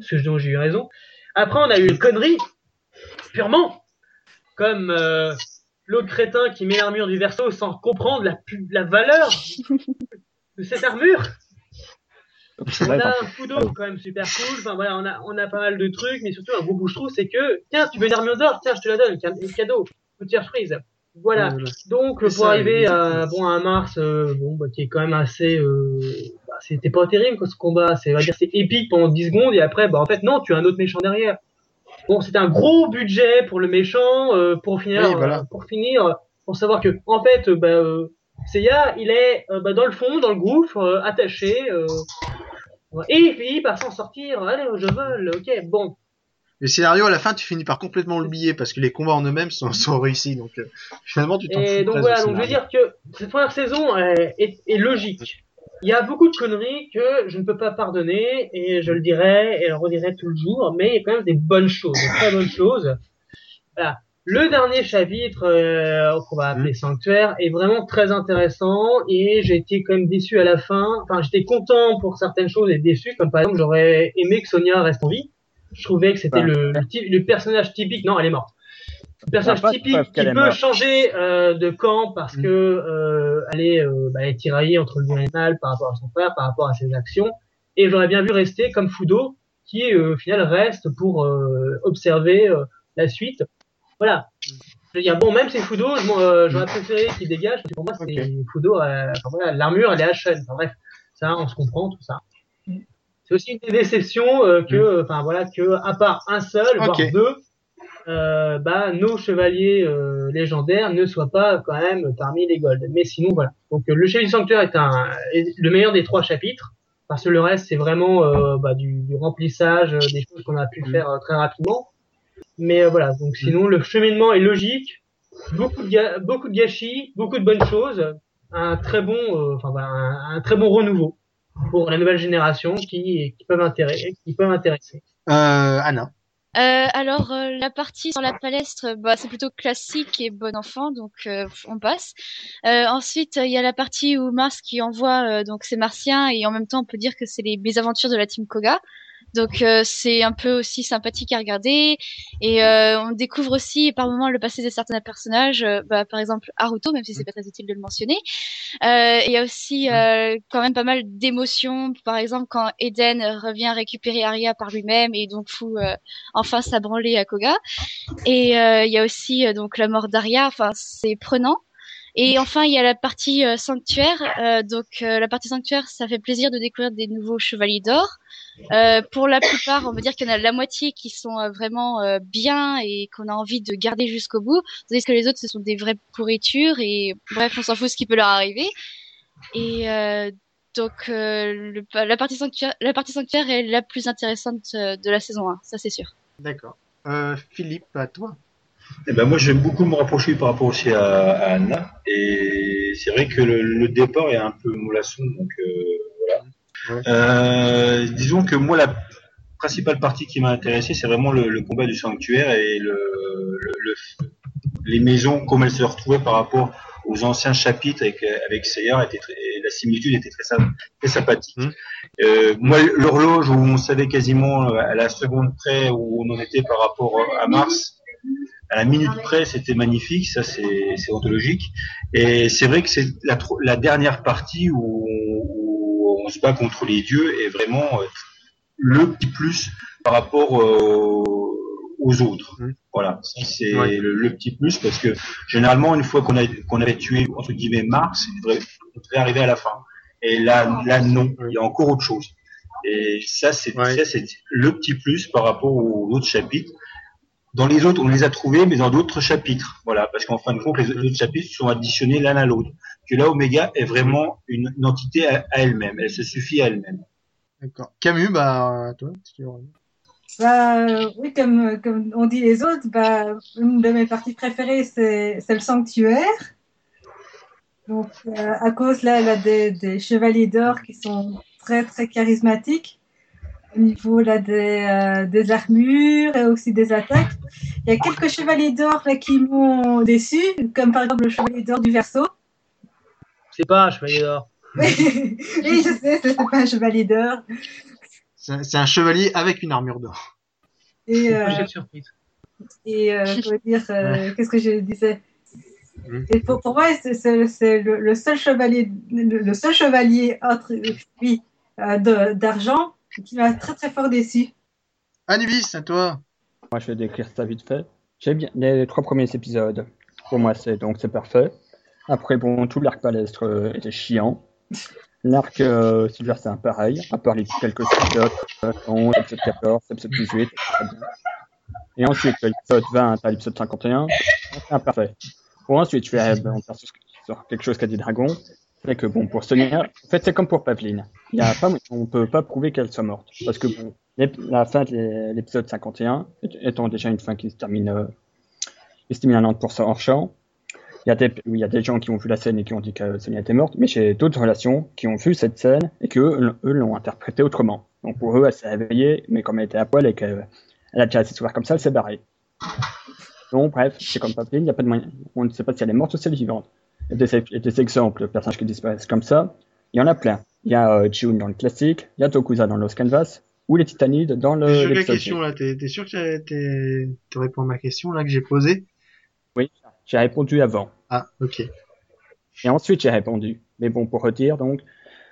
Ce que dont j'ai eu raison. Après, on a eu une connerie, purement, comme euh, l'autre crétin qui met l'armure du verso sans comprendre la, pu- la valeur *laughs* de cette armure. On a un Fudo quand même super cool. Enfin voilà, on a, on a pas mal de trucs, mais surtout un gros bouche-trou, c'est que tiens, tu veux une armure d'or, tiens, je te la donne, ca- cadeau, petit surprise. Voilà. Voilà. Donc pour arriver à bon à Mars, euh, bon bah, qui est quand même assez, euh, bah, c'était pas terrible quoi ce combat. C'est dire c'est épique pendant 10 secondes et après bah en fait non, tu as un autre méchant derrière. Bon c'était un gros budget pour le méchant euh, pour finir, Oui, voilà. euh, pour finir, pour savoir que en fait euh, bah euh, Seiya il est euh, bah, dans le fond, dans le gouffre, euh, attaché. euh, et il finit par s'en sortir. Allez, je vole. Ok, bon. Le scénario, à la fin, tu finis par complètement l'oublier parce que les combats en eux-mêmes sont, sont réussis. Donc, euh, finalement, tu t'en. Et donc voilà, donc je veux dire que cette première saison est, est- est logique. Il y a beaucoup de conneries que je ne peux pas pardonner et je le dirai et le redirai tout le jour, mais il y a quand même des bonnes choses, des très bonnes choses. Voilà. Le dernier chapitre euh, qu'on va appeler Sanctuaire est vraiment très intéressant et j'ai été quand même déçu à la fin. Enfin, j'étais content pour certaines choses et déçu, comme par exemple j'aurais aimé que Sonia reste en vie. Je trouvais que c'était Ouais. le, le, le personnage typique. Non, elle est morte. Le personnage typique qui peut changer euh, de camp parce Mm. que euh, elle est, euh, bah, elle est tiraillée entre le bien et le mal par rapport à son frère, par rapport à ses actions. Et j'aurais bien vu rester comme Fudo, qui euh, au final reste pour euh, observer euh, la suite. Voilà. Je veux dire, bon, même si c'est Fudo, euh, j'aurais préféré qu'il dégage, parce que pour moi, c'est Ok. Fudo, euh, enfin, voilà, l'armure, elle est Ashen. Enfin, bref, ça, on se comprend, tout ça. C'est aussi une des déceptions euh, que, enfin voilà, que à part un seul, voire deux, euh, bah, nos chevaliers euh, légendaires ne soient pas quand même parmi les golds. Mais sinon, voilà. Donc, le Chevalier du Sanctuaire est, un, est le meilleur des trois chapitres, parce que le reste, c'est vraiment bah, du, du remplissage, des choses qu'on a pu Mm. faire très rapidement. Mais voilà, donc sinon, le cheminement est logique, beaucoup de, ga- beaucoup de gâchis, beaucoup de bonnes choses, un très bon, enfin voilà, un, un très bon renouveau pour la nouvelle génération qui, qui peuvent intéresser, qui peuvent intéresser. Euh, Anna. Euh, alors euh, la partie sur la palestre, bah, c'est plutôt classique et bon enfant, donc euh, on passe. Euh, ensuite, il y a la partie où Mars qui envoie euh, donc ses Martiens et en même temps on peut dire que c'est les mésaventures de la team Koga. Donc euh, c'est un peu aussi sympathique à regarder et euh, on découvre aussi par moments le passé de certains personnages, euh, bah, par exemple Haruto, même si c'est pas très utile de le mentionner. Euh, Il y a aussi euh, quand même pas mal d'émotions, par exemple quand Eden revient récupérer Arya par lui-même et donc fout euh, enfin sa branlée à Koga. Et euh, il y a aussi euh, donc la mort d'Arya, enfin c'est prenant. Et enfin, il y a la partie euh, sanctuaire. Euh, donc, euh, la partie sanctuaire, ça fait plaisir de découvrir des nouveaux chevaliers d'or. Euh, pour la plupart, on va dire qu'il y en a la moitié qui sont euh, vraiment euh, bien et qu'on a envie de garder jusqu'au bout, tandis que les autres, ce sont des vraies pourritures et bref, on s'en fout ce qui peut leur arriver. Et euh, donc, euh, le- la partie sanctuaire, la partie sanctuaire est la plus intéressante de la saison 1, ça c'est sûr. D'accord. Euh, Philippe, à toi. Eh ben moi, j'aime beaucoup me rapprocher par rapport aussi à, à Anna. Et c'est vrai que le, le départ est un peu mollasson, donc euh, voilà. Euh, disons que moi, la principale partie qui m'a intéressé, c'est vraiment le, le combat du sanctuaire et le, le- le- les maisons, comme elles se retrouvaient par rapport aux anciens chapitres avec, avec était très- la similitude était très, très sympathique. Mhm. Euh, moi, l'horloge où on savait quasiment euh, à la seconde près où on en était par rapport à Mars, à la minute près, c'était magnifique, ça c'est ontologique. Et c'est vrai que c'est la, la dernière partie où où on se bat contre les dieux est vraiment euh, le petit plus par rapport euh, aux autres. Mhm. Voilà, c'est Ouais. le, le petit plus parce que généralement une fois qu'on a qu'on avait tué entre guillemets Mars, il devrait, on devrait arriver à la fin. Et là, là non, il y a encore autre chose. Et ça c'est Ouais. ça c'est le petit plus par rapport aux autres chapitres. Dans les autres, on les a trouvés, mais dans d'autres chapitres. Voilà, parce qu'en fin de compte, les autres chapitres sont additionnés l'un à l'autre. Que là, Omega est vraiment une, une entité à, à elle-même. Elle se suffit à elle-même. D'accord. Camus, bah, à toi. si tu veux. Bah, oui, comme, comme on dit les autres, bah, une de mes parties préférées, c'est c'est le sanctuaire. Donc, euh, à cause là, là, des, des chevaliers d'or qui sont très, très charismatiques au niveau là, des, euh, des armures et aussi des attaques. Il y a quelques chevaliers d'or là, qui m'ont déçu, comme par exemple le chevalier d'or du verso. C'est pas un chevalier d'or. *laughs* oui, je sais, c'est pas un chevalier d'or. C'est un chevalier avec une armure d'or. Et, euh, J'ai de surprise. Et euh, dire, euh, qu'est-ce que je disais? Mhm. Et pour, pour moi, c'est- le, le seul chevalier, le, le seul chevalier entre, euh, d'argent qui m'a très très fort déçu. Anubis, à toi. Moi, je vais décrire ça vite fait. J'ai bien les trois premiers épisodes. Pour moi, c'est donc c'est parfait. Après, bon, tout l'arc palestre euh, était chiant. L'arc euh, Silver, c'est un pareil, à part les quelques épisodes, euh, 11, épisode 14, épisode 18, c'est très bien. Et ensuite, l'épisode 20 à l'épisode 51, c'est imparfait. Pour ensuite, je vais ben, on part sur quelque chose qu'a dit Dragon. C'est que bon, pour Sonia, en fait, c'est comme pour Pavline. Il y a pas, on peut pas prouver qu'elle soit morte. Parce que bon, la fin de l'épisode 51, étant déjà une fin qui se termine, euh, qui à 90% hors champ, il y, a des, il y a des gens qui ont vu la scène et qui ont dit que Sonia était morte, mais j'ai d'autres relations qui ont vu cette scène et que eux, eux l'ont interprétée autrement. Donc pour eux, elle s'est réveillée, mais comme elle était à poil et qu'elle elle a déjà assez souffert comme ça, elle s'est barrée. Non, bref, c'est comme Papier, il n'y a pas de moyen. On ne sait pas si elle est morte ou si elle est vivante. Il y a des, des exemples de personnages qui disparaissent comme ça. Il y en a plein. Il y a euh, June dans le classique, il y a Tokusa dans Lost Canvas, ou les Titanides dans le. T'es sûr que la question là, t'es t'es sûr que t'es- tu réponds à ma question là que j'ai posée? Oui, j'ai répondu avant. Ah, ok. Et ensuite, j'ai répondu. Mais bon, pour redire, donc,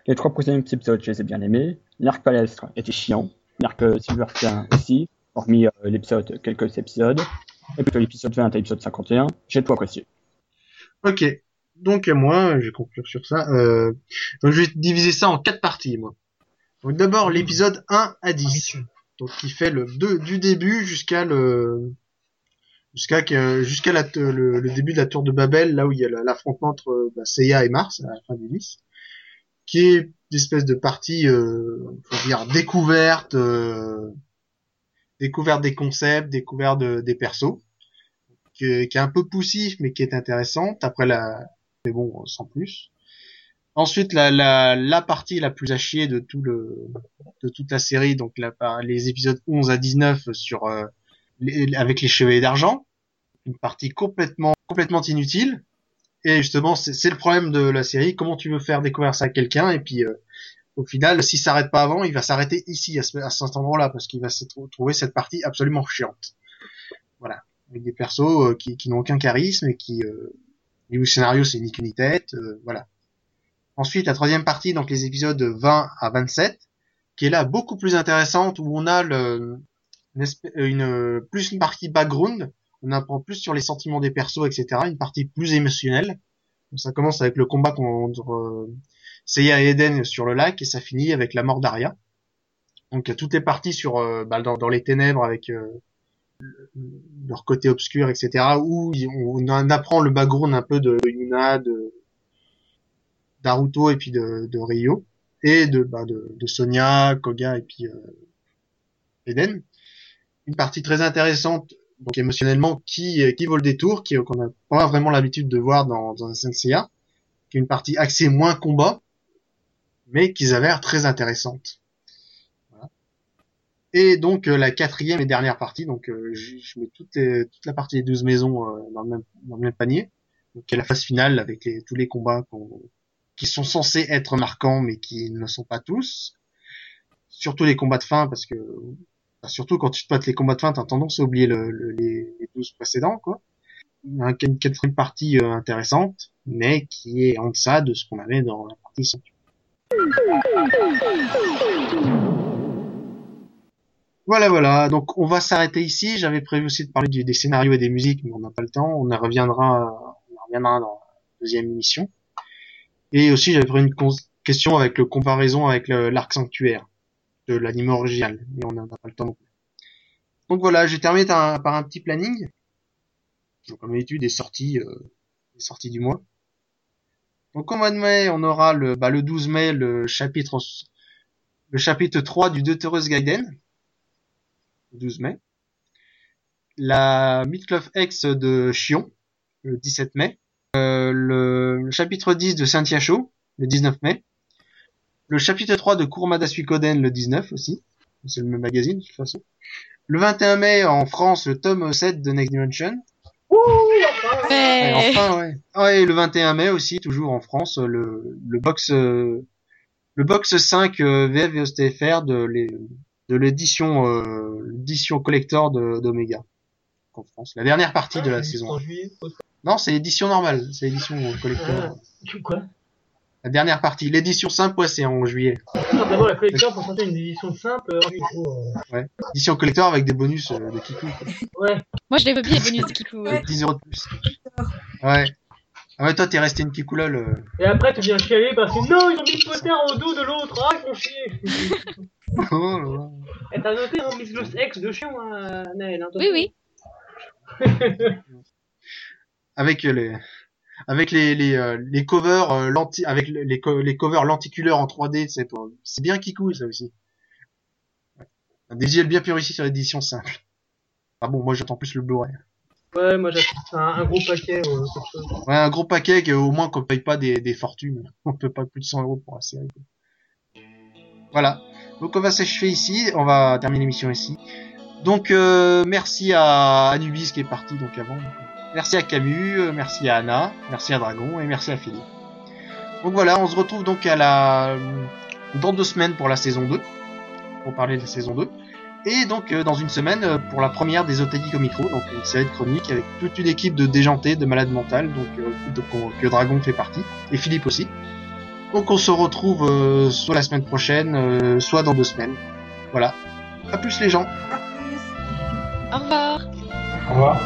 les trois premiers épisodes, je les ai bien aimés. L'arc palestre était chiant. L'arc Silverstein aussi, hormis euh, l'épisode, quelques épisodes. Et plutôt l'épisode 20 et l'épisode 51, j'ai tout apprécié. Ok. Donc moi, je vais conclure sur ça. Euh, donc je vais diviser ça en quatre parties, moi. Donc d'abord l'épisode 1 à 10. Donc qui fait le de- du début jusqu'à le jusqu'à que- jusqu'à le, le début de la tour de Babel, là où il y a la- l'affrontement entre bah, Seiya et Mars à la fin du 10, qui est une espèce de partie, euh, faut dire découverte, euh, découverte des concepts, découverte de- des persos qui qui est un peu poussif mais qui est intéressante après la mais bon sans plus. Ensuite la, la, la partie la plus à chier de tout le de toute la série donc la, les épisodes 11 à 19 sur euh, les- avec les chevaliers d'argent une partie complètement complètement inutile. Et justement c'est le problème de la série. Comment tu veux faire découvrir ça à quelqu'un et puis euh, au final s'il s'arrête pas avant il va s'arrêter ici à, ce, à cet endroit-là parce qu'il va se trou- trouver cette partie absolument chiante. Voilà. Avec des persos euh, qui, qui n'ont aucun charisme et qui euh, niveau scénario c'est ni queue ni tête euh, voilà. Ensuite la troisième partie donc les épisodes 20 à 27 qui est là beaucoup plus intéressante où on a le, une, espèce- une, euh, plus une partie background on apprend plus sur les sentiments des persos etc une partie plus émotionnelle donc, ça commence avec le combat contre euh, Seiya et Eden sur le lac et ça finit avec la mort d'Arya donc il y a toutes les parties sur euh, bah, dans, les ténèbres avec euh, leur côté obscur, etc., où on en apprend le background un peu de Yuna, de Naruto et puis de, de Ryo, et de, bah, de, de Sonia, Koga et puis euh, Eden. Une partie très intéressante, donc émotionnellement, qui, qui vaut le détour, qui qu'on n'a pas vraiment l'habitude de voir dans, dans un Senseiya, qui est une partie axée moins combat, mais qui s'avère très intéressante. Et donc euh, la quatrième et dernière partie, donc euh, je, mets toutes les- toute la partie des 12 maisons euh, dans, le même, dans le même panier, donc y a la phase finale avec les, tous les combats qui sont censés être marquants mais qui ne le sont pas tous. Surtout les combats de fin parce que surtout quand tu te battes les combats de fin, t'as tendance à oublier le, le- les, les 12 précédents quoi. A une quatrième partie euh, intéressante mais qui est en deçà de ce qu'on avait dans la partie sanctuaire. Voilà, voilà. Donc, on va s'arrêter ici. J'avais prévu aussi de parler des scénarios et des musiques, mais on n'a pas le temps. On en reviendra, on en reviendra dans la deuxième émission. Et aussi, j'avais pris une question avec le comparaison avec l'arc sanctuaire l'anime original, mais on n'a pas le temps. Donc voilà, j'ai terminé par un, petit planning. Donc, comme d'habitude, des sorties, euh, des sorties du mois. Donc, au mois de mai, on aura le, bah, le 12 mai, le chapitre, le chapitre 3 du Deuteros Gaiden. Le 12 mai. La Midcloth X de Chion, le 17 mai. Euh, le, chapitre 10 de Saint-Yacho, le 19 mai. Le chapitre 3 de Kurumada Suikoden, le 19 aussi. C'est le même magazine, de toute façon. Le 21 mai, en France, le tome 7 de Next Dimension. Et Ouais. enfin, ouais. Ah, et le 21 mai aussi, toujours en France, le, le box, euh, le box 5 euh, VF et OSTFR de les, de l'édition, euh, l'édition collector de, d'Omega. En France. La dernière partie de la saison. En 1. juillet. Non, c'est l'édition normale. C'est l'édition euh, collector. Ah. Quoi? La dernière partie. L'édition simple, ouais, c'est en juillet. Non, D'abord, la collector pour sortir une édition simple. euh, oh, euh, Édition collector avec des bonus euh, de Kiku. quoi. Ouais. Moi, je bien, les bonus de Kiku. ouais. Avec 10 euros de plus. Ouais. Ah ouais, toi, t'es resté une Kiku lol. euh. Et après, tu viens chialer parce que non, ils ont mis le poster au dos de l'autre. Ah, ils font chier. *laughs* Oh là là. Et t'as noté, hein, Miss Los Ex de chiant, hein, Naël. Hein, toi. Oui, oui. *laughs* avec euh, les avec les les, euh, les covers euh, lenti avec les les, co- les covers lenticulaires en 3D c'est c'est bien Kikou ça aussi. Un des visuels bien purifiés sur l'édition simple ah bon moi j'attends plus le Blu-ray Ouais, moi j'attends un, un gros paquet. Euh, chose. ouais un gros paquet que, au moins qu'on paye pas des, des fortunes *laughs* on peut pas plus de 100 euros pour la série voilà donc on va s'achever ici on va terminer l'émission ici Donc euh, merci à Anubis qui est parti donc avant. Merci à Camus, euh, merci à Anna, merci à Dragon et merci à Philippe. Donc voilà, on se retrouve donc à la dans deux semaines pour la saison 2 pour parler de la saison 2 et donc euh, dans une semaine euh, pour la première des Otaki Micro, donc une série de chroniques avec toute une équipe de déjantés, de malades mentales, donc, euh, donc, on- que Dragon fait partie et Philippe aussi. Donc on se retrouve euh, soit la semaine prochaine, euh, soit dans deux semaines. Voilà. À plus les gens. À plus. Au revoir. Au revoir.